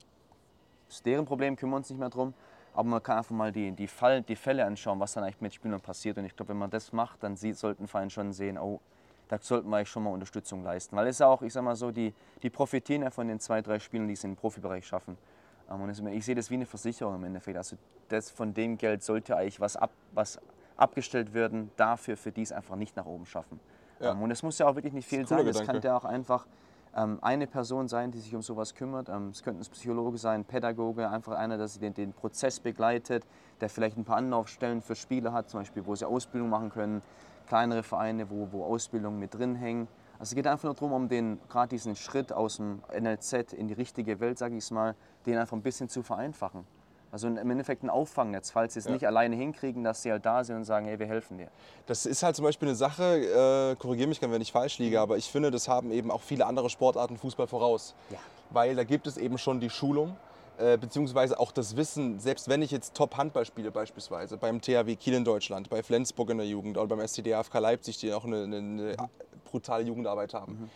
ist deren Problem, kümmern wir uns nicht mehr drum. Aber man kann einfach mal die, die, Fall, die Fälle anschauen, was dann eigentlich mit Spielern passiert. Und ich glaube, wenn man das macht, dann sieht, sollten Vereine schon sehen, oh, da sollten wir eigentlich schon mal Unterstützung leisten. Weil es ja auch, ich sag mal so, die, die profitieren ja von den zwei, drei Spielern, die es im Profibereich schaffen. Ähm, Und ich sehe das wie eine Versicherung im Endeffekt. Also das, von dem Geld sollte eigentlich was, ab, was abgestellt werden, dafür, für die es einfach nicht nach oben schaffen. Ja. Ähm, Und es muss ja auch wirklich nicht viel cooler sein. Es kann ja auch einfach ähm, eine Person sein, die sich um sowas kümmert. Es könnte ein Psychologe sein, ein Pädagoge, einfach einer, der den, den Prozess begleitet, der vielleicht ein paar Anlaufstellen für Spieler hat, zum Beispiel, wo sie Ausbildung machen können, kleinere Vereine, wo, wo Ausbildung mit drin hängen. Es geht einfach nur darum, um den gerade diesen Schritt aus dem NLZ in die richtige Welt, sage ich es mal, den einfach ein bisschen zu vereinfachen. Also im Endeffekt ein Auffangnetz, falls sie es Ja. nicht alleine hinkriegen, dass sie halt da sind und sagen, hey, wir helfen dir. Das ist halt zum Beispiel eine Sache, äh, korrigiere mich, wenn ich falsch liege, aber ich finde, das haben eben auch viele andere Sportarten Fußball voraus. Ja. Weil da gibt es eben schon die Schulung, äh, beziehungsweise auch das Wissen, selbst wenn ich jetzt Top-Handball spiele beispielsweise, beim THW Kiel in Deutschland, bei Flensburg in der Jugend oder beim SCD AFK Leipzig, die auch eine, eine, eine brutale Jugendarbeit haben.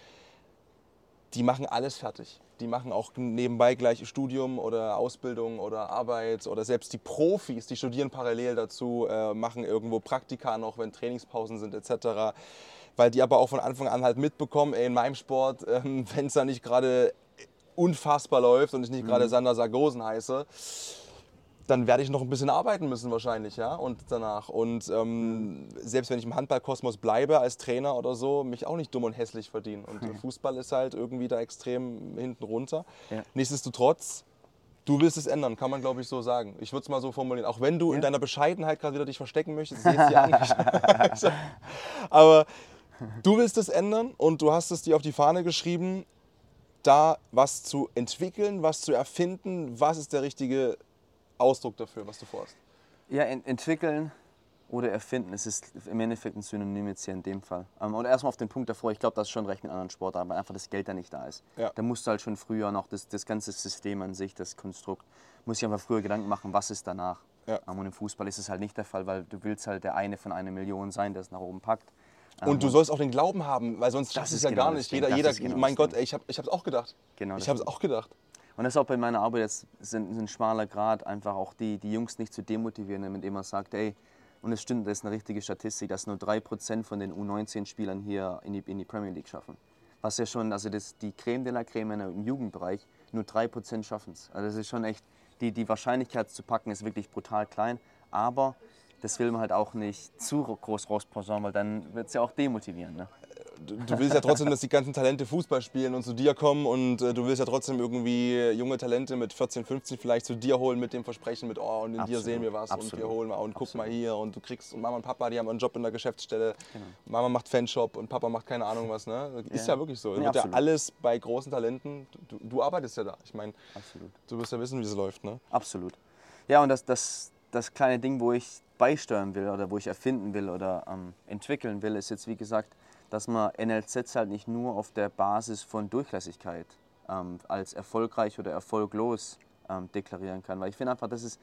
Die machen alles fertig. Die machen auch nebenbei gleich Studium oder Ausbildung oder Arbeit oder selbst die Profis, die studieren parallel dazu, äh, machen irgendwo Praktika noch, wenn Trainingspausen sind etc. Weil die aber auch von Anfang an halt mitbekommen, ey, in meinem Sport, ähm, wenn es da nicht gerade unfassbar läuft und ich nicht gerade Sander Sargosen heiße, dann werde ich noch ein bisschen arbeiten müssen wahrscheinlich, ja, und danach. Und ähm, selbst wenn ich im Handballkosmos bleibe als Trainer oder so, mich auch nicht dumm und hässlich verdienen. Und äh, Fußball ist halt irgendwie da extrem hinten runter. Ja. Nichtsdestotrotz, du willst es ändern, kann man glaube ich so sagen. Ich würde es mal so formulieren. Auch wenn du in deiner Bescheidenheit gerade wieder dich verstecken möchtest, ich sehe dir an. Aber du willst es ändern und du hast es dir auf die Fahne geschrieben, da was zu entwickeln, was zu erfinden. Was ist der richtige Ausdruck dafür, was du vorhast? Ja, ent entwickeln oder erfinden, es ist im Endeffekt ein Synonym jetzt hier in dem Fall. Ähm, und erstmal auf den Punkt davor, ich glaube, das ist schon recht mit anderen Sportarten, weil einfach das Geld da nicht da ist. Ja. Da musst du halt schon früher noch, das, das ganze System an sich, das Konstrukt, muss ich einfach früher Gedanken machen, was ist danach. Ja. Ähm, und im Fußball ist es halt nicht der Fall, weil du willst halt der eine von einer Million sein, der es nach oben packt. Ähm, Und du sollst auch den Glauben haben, weil sonst schaffst du ist es ja genau gar nicht. Ding, Jeder, jeder genau mein Gott, ey, ich habe ich es auch gedacht. Genau ich habe es auch gedacht. Und das ist auch bei meiner Arbeit jetzt sind, ein schmaler Grad, einfach auch die, die Jungs nicht zu demotivieren, indem man sagt, ey, und es stimmt, das ist eine richtige Statistik, dass nur 3% von den U19-Spielern hier in die, in die Premier League schaffen. Was ja schon, also das, die Creme de la Creme im Jugendbereich, nur 3% schaffen es. Also das ist schon echt, die, die Wahrscheinlichkeit zu packen ist wirklich brutal klein, aber das will man halt auch nicht zu groß rausposaunen, weil dann wird es ja auch demotivieren. Ne? Du, du willst ja trotzdem, dass die ganzen Talente Fußball spielen und zu dir kommen und äh, du willst ja trotzdem irgendwie junge Talente mit 14, 15 vielleicht zu dir holen mit dem Versprechen mit, oh, und in dir Absolut, sehen wir was und absolut, wir holen mal und guck mal hier und du kriegst und Mama und Papa, die haben einen Job in der Geschäftsstelle, Genau. Mama macht Fanshop und Papa macht keine Ahnung was, ne? Ist ja, Ja. wirklich so. Nee, wird ja absolut. alles bei großen Talenten, du, du arbeitest ja da. Ich meine, Absolut. du wirst ja wissen, wie es läuft, ne? Absolut. Ja, und das, das, das kleine Ding, wo ich beisteuern will oder wo ich erfinden will oder ähm, entwickeln will, ist jetzt wie gesagt, dass man NLZs halt nicht nur auf der Basis von Durchlässigkeit ähm, als erfolgreich oder erfolglos ähm, deklarieren kann. Weil ich finde einfach, das ist,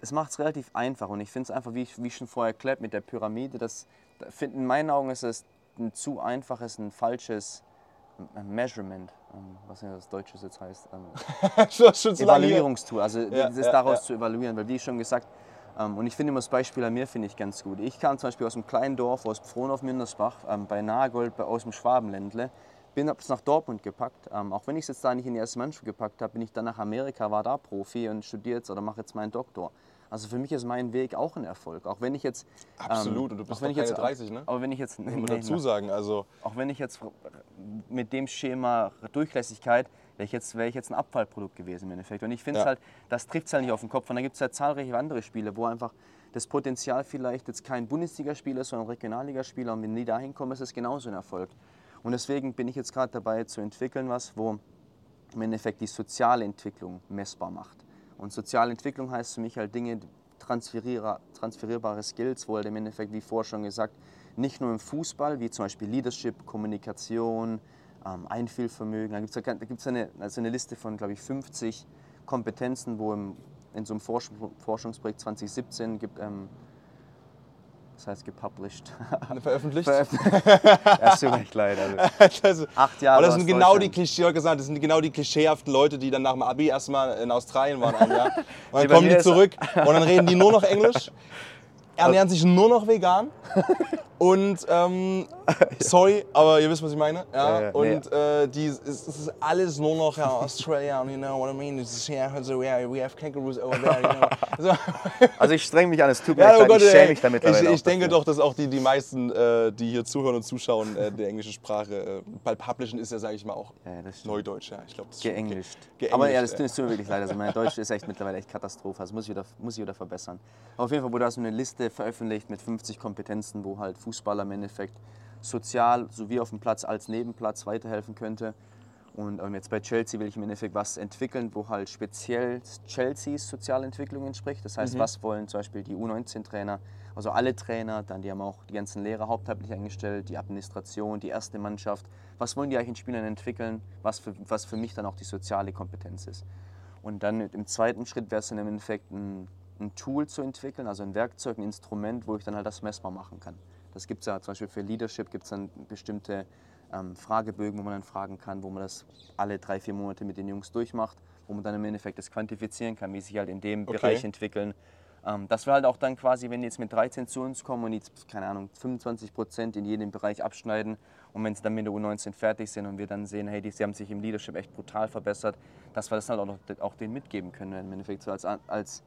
es macht es relativ einfach und ich finde es einfach, wie ich, wie schon vorher erklärt, mit der Pyramide, das, in meinen Augen ist es ein zu einfaches, ein falsches ähm, Measurement, ähm, was ja das Deutsche jetzt heißt. Ähm. Evaluierungstool, also Ja, das ja, daraus ja. zu evaluieren, weil wie schon gesagt, und ich finde immer das Beispiel an mir finde ich ganz gut. Ich kam zum Beispiel aus einem kleinen Dorf aus Frohnhof-Mündersbach ähm, bei Nagold bei, aus dem Schwabenländle. Bin es nach Dortmund gepackt. Ähm, auch wenn ich es jetzt da nicht in die erste Mannschaft gepackt habe, bin ich dann nach Amerika, war da Profi und studiere jetzt oder mache jetzt meinen Doktor. Also für mich ist mein Weg auch ein Erfolg. Auch wenn ich jetzt. Absolut, und du auch bist wenn noch ich jetzt, keine 30, ne? Aber wenn ich jetzt. Nee, dazu sagen, also auch wenn ich jetzt mit dem Schema Durchlässigkeit, wäre ich, jetzt, wär ich jetzt ein Abfallprodukt gewesen im Endeffekt. Und ich finde es Ja. halt, das trifft es halt nicht auf den Kopf. Und dann gibt es halt zahlreiche andere Spiele, wo einfach das Potenzial vielleicht jetzt kein Bundesligaspieler ist, sondern Regionalligaspieler. Und wenn die da hinkommen, ist es genauso ein Erfolg. Und deswegen bin ich jetzt gerade dabei zu entwickeln, was, wo im Endeffekt die soziale Entwicklung messbar macht. Und soziale Entwicklung heißt für mich halt Dinge, transferierbare Skills, wo halt im Endeffekt, wie vorher schon gesagt, nicht nur im Fußball, wie zum Beispiel Leadership, Kommunikation, ähm, Einfühlvermögen, da gibt es da gibt's eine, also eine Liste von, glaube ich, 50 Kompetenzen, wo im, in so einem Forsch Forschungsprojekt 2017 gibt, ähm, das heißt gepublished, veröffentlicht. veröffentlicht. ja, es tut mir echt leid. Also, das, acht Jahre aber das sind genau die. Klischee, gesagt, das sind genau die klischeehaften Leute, die dann nach dem Abi erstmal in Australien waren ein Jahr. Und dann kommen die zurück und dann reden die nur noch Englisch, ernähren sich nur noch vegan. Und ähm, sorry, aber ihr wisst, was ich meine. Ja, Ja, ja, und äh, die, es, es ist alles nur noch ja, Australia, you know what I mean? It's, yeah, so, yeah, we have kangaroos over there, you know. So. also ich streng mich an, es tut mir Ja, oh leid, Gott, ich schäme mich damit. ich, ich denke doch, dass auch die, die meisten, äh, die hier zuhören und zuschauen, äh, der englischen Sprache, äh, weil Publishen ist ja, sage ich mal, auch Ja. Neudeutsch. Ja, ich glaube, das. Geenglischt. Geenglischt, Aber ja, das ja. tut mir wirklich leid. Also mein Deutsch ist echt mittlerweile echt Katastrophe. Das muss ich wieder, muss ich wieder verbessern. Aber auf jeden Fall wurde da so eine Liste veröffentlicht mit 50 Kompetenzen, wo halt Fußballer im Endeffekt sozial sowie auf dem Platz als Nebenplatz weiterhelfen könnte. Und ähm, jetzt bei Chelsea will ich im Endeffekt was entwickeln, wo halt speziell Chelseas Sozialentwicklung entspricht. Das heißt, was wollen zum Beispiel die U19-Trainer, also alle Trainer, dann die haben auch die ganzen Lehrer hauptamtlich eingestellt, die Administration, die erste Mannschaft. Was wollen die eigentlich in Spielern entwickeln, was für, was für mich dann auch die soziale Kompetenz ist. Und dann im zweiten Schritt wäre es dann im Endeffekt ein, ein Tool zu entwickeln, also ein Werkzeug, ein Instrument, wo ich dann halt das messbar machen kann. Das gibt es ja zum Beispiel für Leadership, gibt es dann bestimmte ähm, Fragebögen, wo man dann fragen kann, wo man das alle drei, vier Monate mit den Jungs durchmacht, wo man dann im Endeffekt das quantifizieren kann, wie sie sich halt in dem Okay. Bereich entwickeln. Ähm, dass wir halt auch dann quasi, wenn die jetzt mit 13 zu uns kommen und jetzt, keine Ahnung, 25 Prozent in jedem Bereich abschneiden und wenn sie dann mit der U19 fertig sind und wir dann sehen, hey, die, sie haben sich im Leadership echt brutal verbessert, dass wir das halt auch, noch, auch denen mitgeben können, im Endeffekt so als, als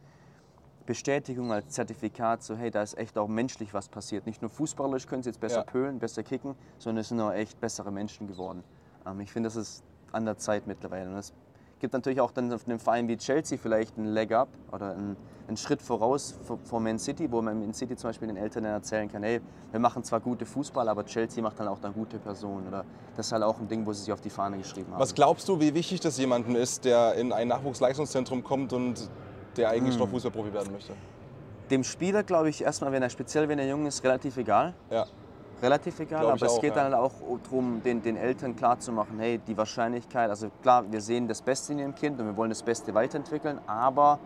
Bestätigung, als Zertifikat, so hey, da ist echt auch menschlich was passiert. Nicht nur fußballerisch können sie jetzt besser Ja. pölen, besser kicken, sondern es sind auch echt bessere Menschen geworden. Ähm, ich finde, das ist an der Zeit mittlerweile. Und es gibt natürlich auch dann auf einem Verein wie Chelsea vielleicht einen Leg up oder einen, einen Schritt voraus vor, vor Man City, wo man Man City zum Beispiel den Eltern dann erzählen kann, hey, wir machen zwar gute Fußball, aber Chelsea macht dann auch dann gute Personen. Oder das ist halt auch ein Ding, wo sie sich auf die Fahne geschrieben haben. Was glaubst du, wie wichtig das jemandem ist, der in ein Nachwuchsleistungszentrum kommt und der eigentlich noch Fußballprofi werden möchte? Dem Spieler glaube ich erstmal, wenn er speziell, wenn er jung ist, relativ egal. Ja. relativ egal, aber ich es auch, geht ja. dann halt auch darum, den, den Eltern klarzumachen, hey, die Wahrscheinlichkeit, also klar, wir sehen das Beste in ihrem Kind und wir wollen das Beste weiterentwickeln, aber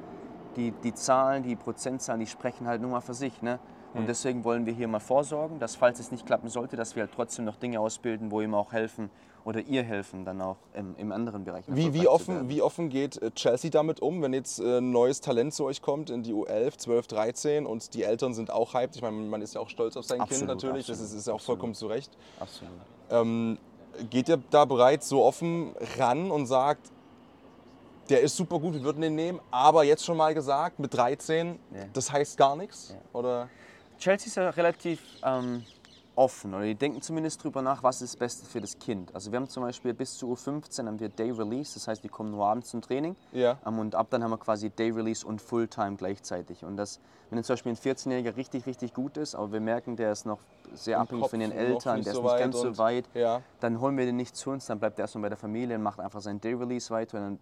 die, die Zahlen, die Prozentzahlen, die sprechen halt nur mal für sich. Ne? Und Mhm. deswegen wollen wir hier mal vorsorgen, dass falls es nicht klappen sollte, dass wir halt trotzdem noch Dinge ausbilden, wo ihm auch helfen oder ihr helfen, dann auch im, im anderen Bereich. Wie, wie, offen, wie offen geht äh, Chelsea damit um, wenn jetzt äh, ein neues Talent zu euch kommt in die U11, 12, 13 und die Eltern sind auch hyped? Ich meine, man ist ja auch stolz auf sein Kind Absolut, natürlich, das ist, absolut, ist ja auch absolut. vollkommen zu Recht. Absolut. Ähm, geht ihr da bereits so offen ran und sagt, der ist super gut, wir würden den nehmen, aber jetzt schon mal gesagt, mit 13, Ja. das heißt gar nichts? Oder? Chelsea ist ja relativ ähm, offen oder die denken zumindest drüber nach, was ist das Beste für das Kind. Also wir haben zum Beispiel bis zu U15 haben wir Day Release, das heißt, die kommen nur abends zum Training. Ja. Ähm, und ab dann haben wir quasi Day Release und Fulltime gleichzeitig. Und das, wenn jetzt zum Beispiel ein 14-Jähriger richtig, richtig gut ist, aber wir merken, der ist noch sehr Im abhängig Kopf von den Eltern, der ist so nicht ganz so weit, Ja. dann holen wir den nicht zu uns, dann bleibt er erstmal bei der Familie und macht einfach sein Day Release weiter und dann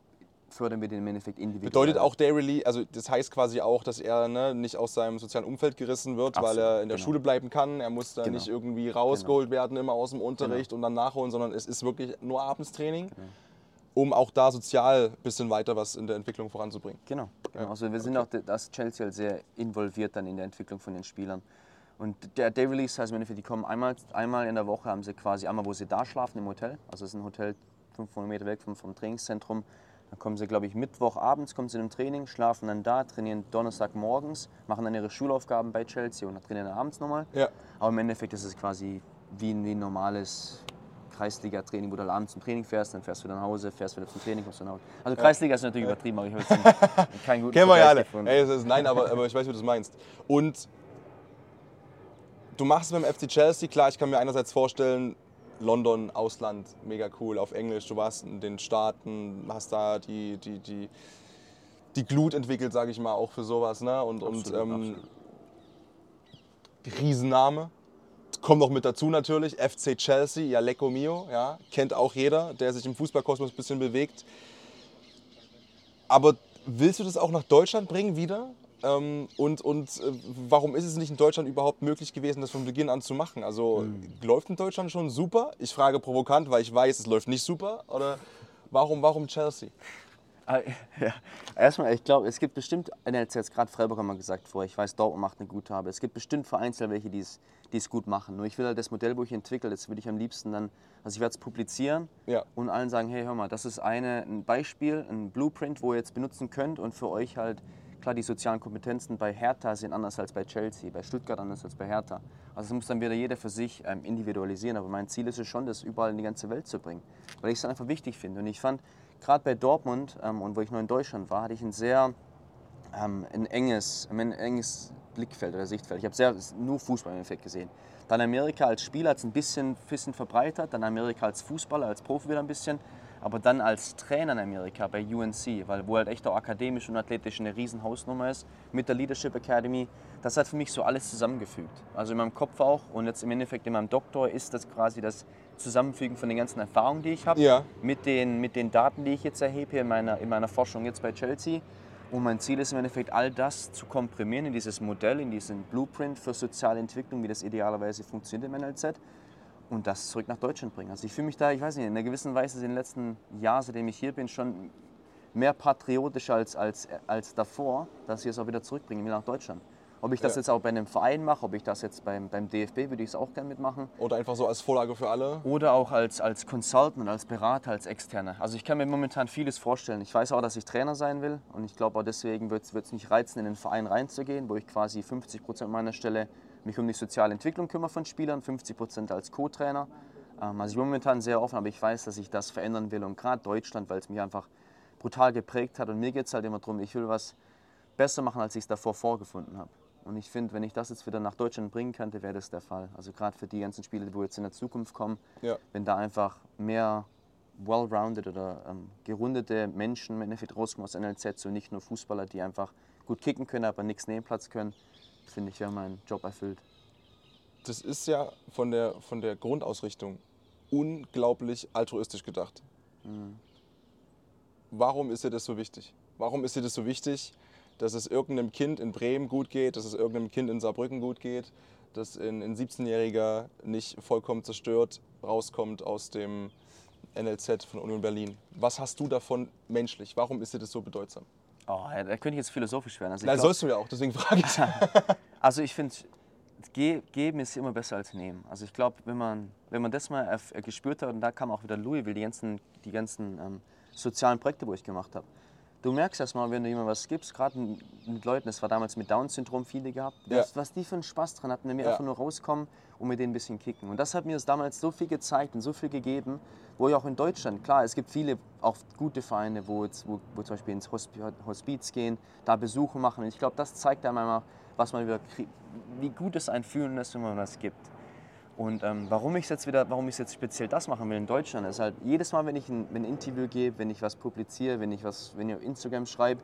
fördern wir den im Endeffekt individuell. Bedeutet auch Day Release, also das heißt quasi auch, dass er ne, nicht aus seinem sozialen Umfeld gerissen wird, weil Absolut, er in der genau. Schule bleiben kann. Er muss da Genau. nicht irgendwie rausgeholt werden immer aus dem Unterricht und dann nachholen, sondern es ist wirklich nur Abendstraining, Genau. um auch da sozial ein bisschen weiter was in der Entwicklung voranzubringen. Genau. genau. Also wir sind auch das Chelsea halt sehr involviert dann in der Entwicklung von den Spielern. Und der Day Release heißt im Endeffekt, die kommen einmal, einmal in der Woche, haben sie quasi einmal, wo sie da schlafen im Hotel. Also es ist ein Hotel 500 Meter weg vom, vom Trainingszentrum. Dann kommen sie, glaube ich, Mittwochabends kommen sie im Training, schlafen dann da, trainieren Donnerstagmorgens, machen dann ihre Schulaufgaben bei Chelsea und dann trainieren dann abends nochmal. Ja. Aber im Endeffekt ist es quasi wie ein, wie ein normales Kreisliga-Training, wo du abends zum Training fährst, dann fährst du wieder nach Hause, fährst wieder zum Training, kommst du nach Hause. Also Kreisliga ist natürlich übertrieben, aber ich habe jetzt keinen guten Kennen wir ja alle. Ey, es ist, nein, aber, aber ich weiß, wie du das meinst. Und du machst es beim FC Chelsea, klar, ich kann mir einerseits vorstellen, London, Ausland, mega cool, auf Englisch, du warst in den Staaten, hast da die, die, die, die Glut entwickelt, sage ich mal, auch für sowas. Ne? Und, und Absolut, ähm, absolut. Riesenname. Kommt noch mit dazu natürlich, FC Chelsea, ja Lecco Mio, ja, kennt auch jeder, der sich im Fußballkosmos ein bisschen bewegt. Aber willst du das auch nach Deutschland bringen wieder? Ähm, und und äh, warum ist es nicht in Deutschland überhaupt möglich gewesen, das von Beginn an zu machen? Also läuft in Deutschland schon super? Ich frage provokant, weil ich weiß, es läuft nicht super. Oder warum, warum Chelsea? Ah, Ja. Erstmal, ich glaube, es gibt bestimmt, NLZ jetzt gerade Freiburg haben wir gesagt vorher, ich weiß, Dortmund macht eine gute Arbeit. Es gibt bestimmt vereinzelt welche, die es die es gut machen. Nur ich will halt das Modell, wo ich entwickle, das würde ich am liebsten dann, also ich werde es publizieren Ja. und allen sagen, hey, hör mal, das ist eine, ein Beispiel, ein Blueprint, wo ihr jetzt benutzen könnt und für euch halt, klar, die sozialen Kompetenzen bei Hertha sind anders als bei Chelsea, bei Stuttgart anders als bei Hertha. Also das muss dann wieder jeder für sich ähm, individualisieren, aber mein Ziel ist es schon, das überall in die ganze Welt zu bringen, weil ich es einfach wichtig finde. Und ich fand, gerade bei Dortmund ähm, und wo ich noch in Deutschland war, hatte ich ein sehr ähm, ein enges, ein enges Blickfeld oder Sichtfeld. Ich habe sehr nur Fußball im Endeffekt gesehen. Dann Amerika als Spieler hat es ein bisschen, bisschen verbreitert, dann Amerika als Fußballer, als Profi wieder ein bisschen, aber dann als Trainer in Amerika bei UNC, weil wo halt echt auch akademisch und athletisch eine riesen Hausnummer ist mit der Leadership Academy, das hat für mich so alles zusammengefügt. Also in meinem Kopf auch und jetzt im Endeffekt in meinem Doktor ist das quasi das Zusammenfügen von den ganzen Erfahrungen, die ich habe, Ja. mit, den, mit den Daten, die ich jetzt erhebe in meiner, in meiner Forschung jetzt bei Chelsea. Und mein Ziel ist im Endeffekt, all das zu komprimieren in dieses Modell, in diesen Blueprint für soziale Entwicklung, wie das idealerweise funktioniert im NLZ und das zurück nach Deutschland bringen. Also ich fühle mich da, ich weiß nicht, in einer gewissen Weise in den letzten Jahren, seitdem ich hier bin, schon mehr patriotisch als, als, als davor, dass ich es auch wieder zurückbringe, wieder nach Deutschland. Ob ich das Ja. jetzt auch bei einem Verein mache, ob ich das jetzt beim, beim DFB, würde ich es auch gerne mitmachen. Oder einfach so als Vorlage für alle? Oder auch als, als Consultant, als Berater, als Externer. Also ich kann mir momentan vieles vorstellen. Ich weiß auch, dass ich Trainer sein will und ich glaube auch deswegen wird es nicht reizen, in den Verein reinzugehen, wo ich quasi 50 Prozent meiner Stelle mich um die soziale Entwicklung kümmere von Spielern, 50 Prozent als Co-Trainer. Ähm, also ich bin momentan sehr offen, aber ich weiß, dass ich das verändern will und gerade Deutschland, weil es mich einfach brutal geprägt hat und mir geht es halt immer darum, ich will was besser machen, als ich es davor vorgefunden habe. Und ich finde, wenn ich das jetzt wieder nach Deutschland bringen könnte, wäre das der Fall. Also gerade für die ganzen Spiele, die jetzt in der Zukunft kommen, Ja. wenn da einfach mehr well-rounded oder ähm, gerundete Menschen im Endeffekt rauskommen aus NLZ, und nicht nur Fußballer, die einfach gut kicken können, aber nichts neben Platz können, finde ich, wäre mein Job erfüllt. Das ist ja von der, von der Grundausrichtung unglaublich altruistisch gedacht. Warum ist dir das so wichtig? Warum ist dir das so wichtig, dass es irgendeinem Kind in Bremen gut geht, dass es irgendeinem Kind in Saarbrücken gut geht, dass ein, ein 17-Jähriger nicht vollkommen zerstört rauskommt aus dem NLZ von Union Berlin? Was hast du davon menschlich? Warum ist dir das so bedeutsam? Oh, da könnte ich jetzt philosophisch werden. Also glaub- sollst du ja auch, deswegen frage ich. Also ich finde, ge geben ist immer besser als nehmen. Also ich glaube, wenn man, wenn man das mal gespürt hat, und da kam auch wieder Louisville, die ganzen, die ganzen ähm, sozialen Projekte, wo ich gemacht habe. Du merkst erst mal, wenn du jemandem was gibst, gerade mit Leuten, das war damals mit Down-Syndrom viele gehabt, Ja. was, was die für einen Spaß dran hatten, wenn wir Ja. einfach nur rauskommen und mit denen ein bisschen kicken. Und das hat mir das damals so viel gezeigt und so viel gegeben, wo ich auch in Deutschland, klar, es gibt viele auch gute Vereine, wo, jetzt, wo, wo zum Beispiel ins Hospi Hospiz gehen, da Besuche machen. Und ich glaube, das zeigt einem einmal, was man wieder krie- wie gut es ein Fühlen ist, wenn man das gibt. Und ähm, warum ich jetzt wieder, warum ich jetzt speziell das machen will in Deutschland, ist halt jedes Mal, wenn ich ein, ein Interview gebe, wenn ich was publiziere, wenn ich was, wenn ich auf Instagram schreibe,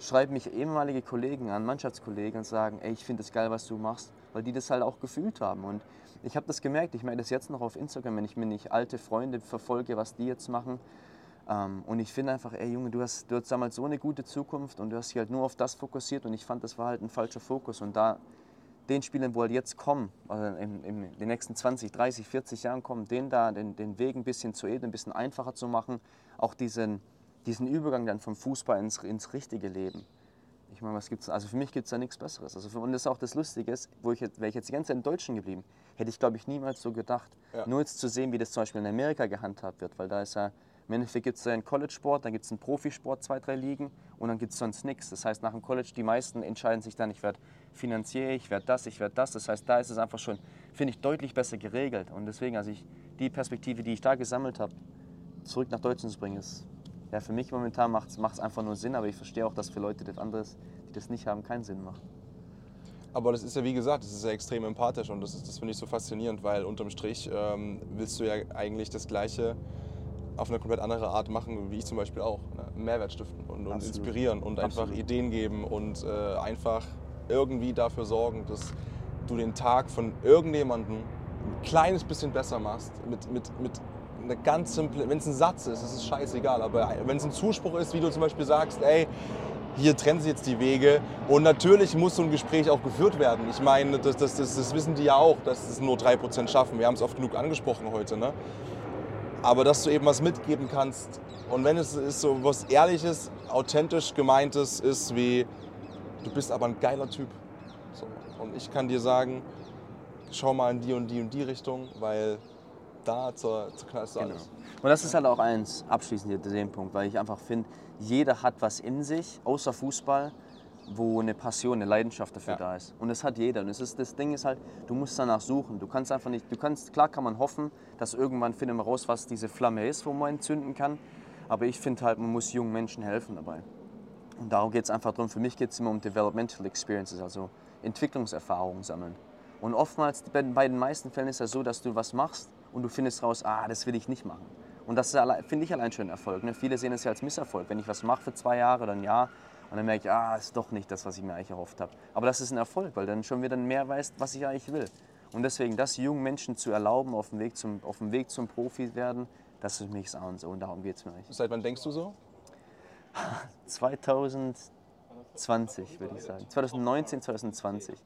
schreiben mich ehemalige Kollegen an, Mannschaftskollegen und sagen, ey, ich finde es geil, was du machst, weil die das halt auch gefühlt haben. Und ich habe das gemerkt, ich merke das jetzt noch auf Instagram, wenn ich mir nicht alte Freunde verfolge, was die jetzt machen. Ähm, und ich finde einfach, ey Junge, du hast, du hast damals so eine gute Zukunft und du hast dich halt nur auf das fokussiert und ich fand, das war halt ein falscher Fokus. Und da den Spielern, wo halt jetzt kommen, also in, in den nächsten 20, 30, 40 Jahren kommen, den da den, den Weg ein bisschen zu ebnen, ein bisschen einfacher zu machen, auch diesen, diesen Übergang dann vom Fußball ins, ins richtige Leben. Ich meine, was gibt's? Also für mich gibt es da nichts Besseres. Also für, und das ist auch das Lustige, ist, wo ich jetzt, wäre ich jetzt die ganze Zeit im Deutschen geblieben, hätte ich glaube ich niemals so gedacht. Ja. Nur jetzt zu sehen, wie das zum Beispiel in Amerika gehandhabt wird, weil da ist ja Im Endeffekt gibt es einen College-Sport, dann gibt es einen Profisport, zwei, drei Ligen und dann gibt es sonst nichts. Das heißt, nach dem College, die meisten entscheiden sich dann, ich werde finanziell, ich werde das, ich werde das. Das heißt, da ist es einfach schon, finde ich, deutlich besser geregelt. Und deswegen, also ich, die Perspektive, die ich da gesammelt habe, zurück nach Deutschland zu bringen, ist, ja, für mich momentan macht es einfach nur Sinn, aber ich verstehe auch, dass für Leute, das anderes, die das nicht haben, keinen Sinn macht. Aber das ist ja wie gesagt, das ist ja extrem empathisch und das, ist- das finde ich so faszinierend, weil unterm Strich ähm, willst du ja eigentlich das Gleiche auf eine komplett andere Art machen, wie ich zum Beispiel auch. Ne? Mehrwert stiften und, und inspirieren und einfach Absolut. Ideen geben und äh, einfach irgendwie dafür sorgen, dass du den Tag von irgendjemandem ein kleines bisschen besser machst. Mit, mit, mit einer ganz simple, wenn es ein Satz ist, ist es scheißegal, aber wenn es ein Zuspruch ist, wie du zum Beispiel sagst, ey, hier trennen sich jetzt die Wege. Und natürlich muss so ein Gespräch auch geführt werden. Ich meine, das, das, das, das wissen die ja auch, dass es nur 3% schaffen. Wir haben es oft genug angesprochen heute. Ne? Aber dass du eben was mitgeben kannst. Und wenn es ist so was Ehrliches, authentisch gemeintes ist, wie du bist aber ein geiler Typ. So. Und ich kann dir sagen, schau mal in die und die und die Richtung, weil da zur, zur knallst du Genau. alles. Und das ist halt auch eins, abschließend hier den Punkt, weil ich einfach finde, jeder hat was in sich, außer Fußball, wo eine Passion, eine Leidenschaft dafür Ja. da ist. Und das hat jeder. Und es ist, das Ding ist halt, du musst danach suchen. Du kannst einfach nicht, du kannst, klar kann man hoffen, dass irgendwann finden wir raus, was diese Flamme ist, wo man entzünden kann. Aber ich finde halt, man muss jungen Menschen helfen dabei. Und darum geht es einfach darum, für mich geht es immer um Developmental Experiences, also Entwicklungserfahrungen sammeln. Und oftmals, bei, den meisten Fällen ist es so, dass du was machst und du findest raus, ah, das will ich nicht machen. Und das finde ich allein schon ein Erfolg. Ne? Viele sehen es ja als Misserfolg. Wenn ich was mache für zwei Jahre oder ein Jahr und dann merke ich, ah, ist doch nicht das, was ich mir eigentlich erhofft habe. Aber das ist ein Erfolg, weil dann schon wieder mehr weißt, was ich eigentlich will. Und deswegen, das jungen Menschen zu erlauben, auf dem Weg zum, auf dem Weg zum Profi werden, das ist für mich das A und so. Und darum geht es mir eigentlich. Seit wann denkst du so? 2020, würde ich sagen. 2019, 2020.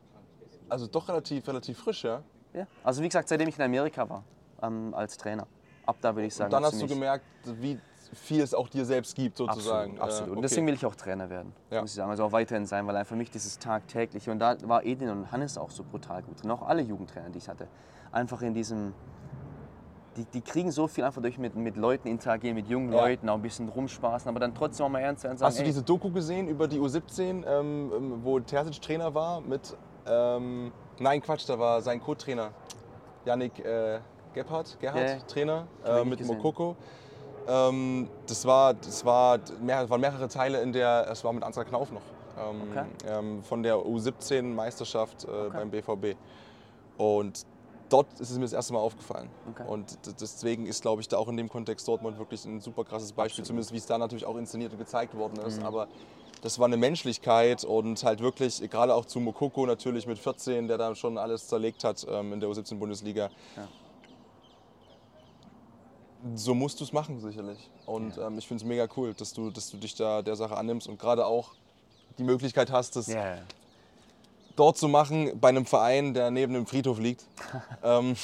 Also doch relativ, relativ frisch, ja? Ja. Also wie gesagt, seitdem ich in Amerika war, ähm, als Trainer. Ab da würde ich sagen. Und dann hast du gemerkt, wie viel es auch dir selbst gibt, sozusagen. Absolut, absolut. Und okay. deswegen will ich auch Trainer werden, Ja. muss ich sagen. Also auch weiterhin sein, weil einfach für mich dieses tagtägliche. Und da war Edin und Hannes auch so brutal gut drin. Auch alle Jugendtrainer, die ich hatte. Einfach in diesem. Die, die kriegen so viel einfach durch mit, mit Leuten interagieren, mit jungen Ja. Leuten, auch ein bisschen rumspaßen, aber dann trotzdem auch mal ernst werden sagen, Hast du ey, diese Doku gesehen über die U17, ähm, ähm, wo Terzic Trainer war mit, ähm, nein Quatsch, da war sein Co-Trainer, Yannick äh, Gebhardt, Gerhard, Ja. Trainer äh, mit gesehen. Mokoko. Ähm, das war, das war, mehr, waren mehrere Teile in der, es war mit Ansgar Knauf noch, ähm, Okay. ähm, von der U17-Meisterschaft äh, beim BVB. Und dort ist es mir das erste Mal aufgefallen. Okay. Und deswegen ist, glaube ich, da auch in dem Kontext Dortmund wirklich ein super krasses Beispiel, Absolut. zumindest wie es da natürlich auch inszeniert und gezeigt worden ist. Mhm. Aber das war eine Menschlichkeit und halt wirklich, gerade auch zu Mokoko natürlich mit 14, der da schon alles zerlegt hat ähm, in der U17-Bundesliga. Ja. So musst du es machen, sicherlich. Und ähm, ich finde es mega cool, dass du, dass du dich da der Sache annimmst und gerade auch die Möglichkeit hast, das ja, ja. Dort zu machen, bei einem Verein, der neben dem Friedhof liegt. ähm,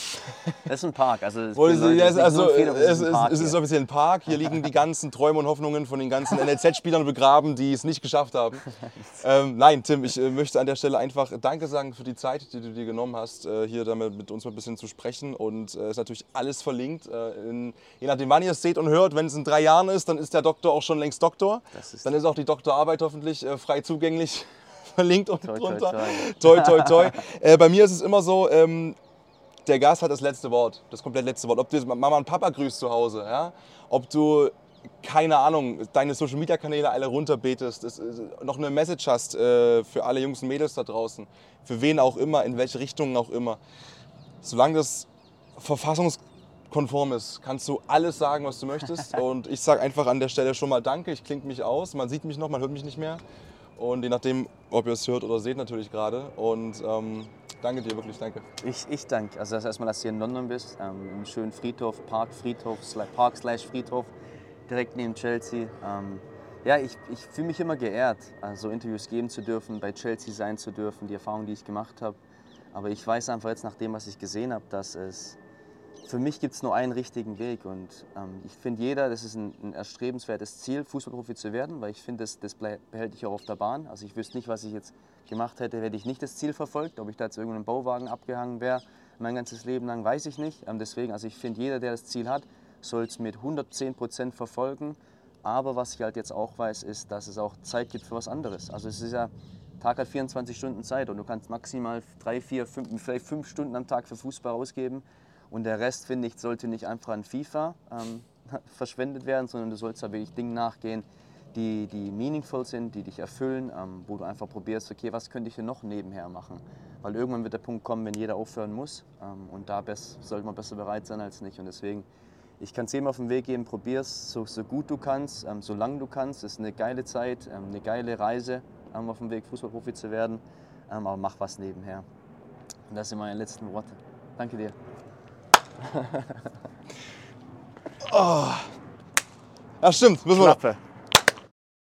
Das ist ein Park. Also, es Leute, ist also, Friedhof, es, ist ein es, ist hier. offiziell ein Park. Hier liegen die ganzen Träume und Hoffnungen von den ganzen NLZ-Spielern begraben, die es nicht geschafft haben. ähm, nein, Tim, ich äh, möchte an der Stelle einfach Danke sagen für die Zeit, die du dir genommen hast, äh, hier damit mit uns mal ein bisschen zu sprechen. Und es ist natürlich alles verlinkt. Äh, in, je nachdem, wann ihr es seht und hört, wenn es in drei Jahren ist, dann ist der Doktor auch schon längst Doktor. Ist- dann ist auch die Doktorarbeit hoffentlich äh, frei zugänglich. Verlinkt unten Toi, drunter. toi. Toi, toi, äh, bei mir ist es immer so, ähm, der Gast hat das letzte Wort, das komplett letzte Wort. Ob du jetzt Mama und Papa grüßt zu Hause, ja? ob du, keine Ahnung, deine Social Media Kanäle alle runterbetest, es, es, noch eine Message hast äh, für alle Jungs und Mädels da draußen, für wen auch immer, in welche Richtungen auch immer. Solange das verfassungskonform ist, kannst du alles sagen, was du möchtest. und ich sage einfach an der Stelle schon mal Danke, ich klinge mich aus, man sieht mich noch, man hört mich nicht mehr. Und je nachdem, ob ihr es hört oder seht, natürlich gerade. Und ähm, danke dir, wirklich, danke. Ich, ich danke. Also das erstmal, dass du hier in London bist, ähm, im schönen Friedhof, Park Friedhof, Park slash Friedhof, direkt neben Chelsea. Ähm, ja, ich, ich fühle mich immer geehrt, also Interviews geben zu dürfen, bei Chelsea sein zu dürfen, die Erfahrung, die ich gemacht habe. Aber ich weiß einfach jetzt nach dem, was ich gesehen habe, dass es für mich gibt es nur einen richtigen Weg und ähm, ich finde jeder, das ist ein, ein erstrebenswertes Ziel, Fußballprofi zu werden, weil ich finde, das, das behält dich auch auf der Bahn. Also ich wüsste nicht, was ich jetzt gemacht hätte, hätte ich nicht das Ziel verfolgt. Ob ich da jetzt irgendeinem Bauwagen abgehangen wäre, mein ganzes Leben lang, weiß ich nicht. Ähm, deswegen, also ich finde, jeder, der das Ziel hat, soll es mit 110 Prozent verfolgen. Aber was ich halt jetzt auch weiß, ist, dass es auch Zeit gibt für was anderes. Also es ist ja, Tag hat 24 Stunden Zeit und du kannst maximal drei, vier, fünf, vielleicht fünf Stunden am Tag für Fußball ausgeben. Und der Rest, finde ich, sollte nicht einfach an FIFA ähm, verschwendet werden, sondern du sollst da wirklich Dingen nachgehen, die, die meaningful sind, die dich erfüllen, ähm, wo du einfach probierst, okay, was könnte ich denn noch nebenher machen? Weil irgendwann wird der Punkt kommen, wenn jeder aufhören muss ähm, und da sollte man besser bereit sein als nicht. Und deswegen, ich kann es jedem auf den Weg geben, probier es so, so gut du kannst, ähm, so lange du kannst. Es ist eine geile Zeit, ähm, eine geile Reise ähm, auf dem Weg, Fußballprofi zu werden, ähm, aber mach was nebenher. Und das sind meine letzten Worte. Danke dir. Ja, stimmt. Müssen wir.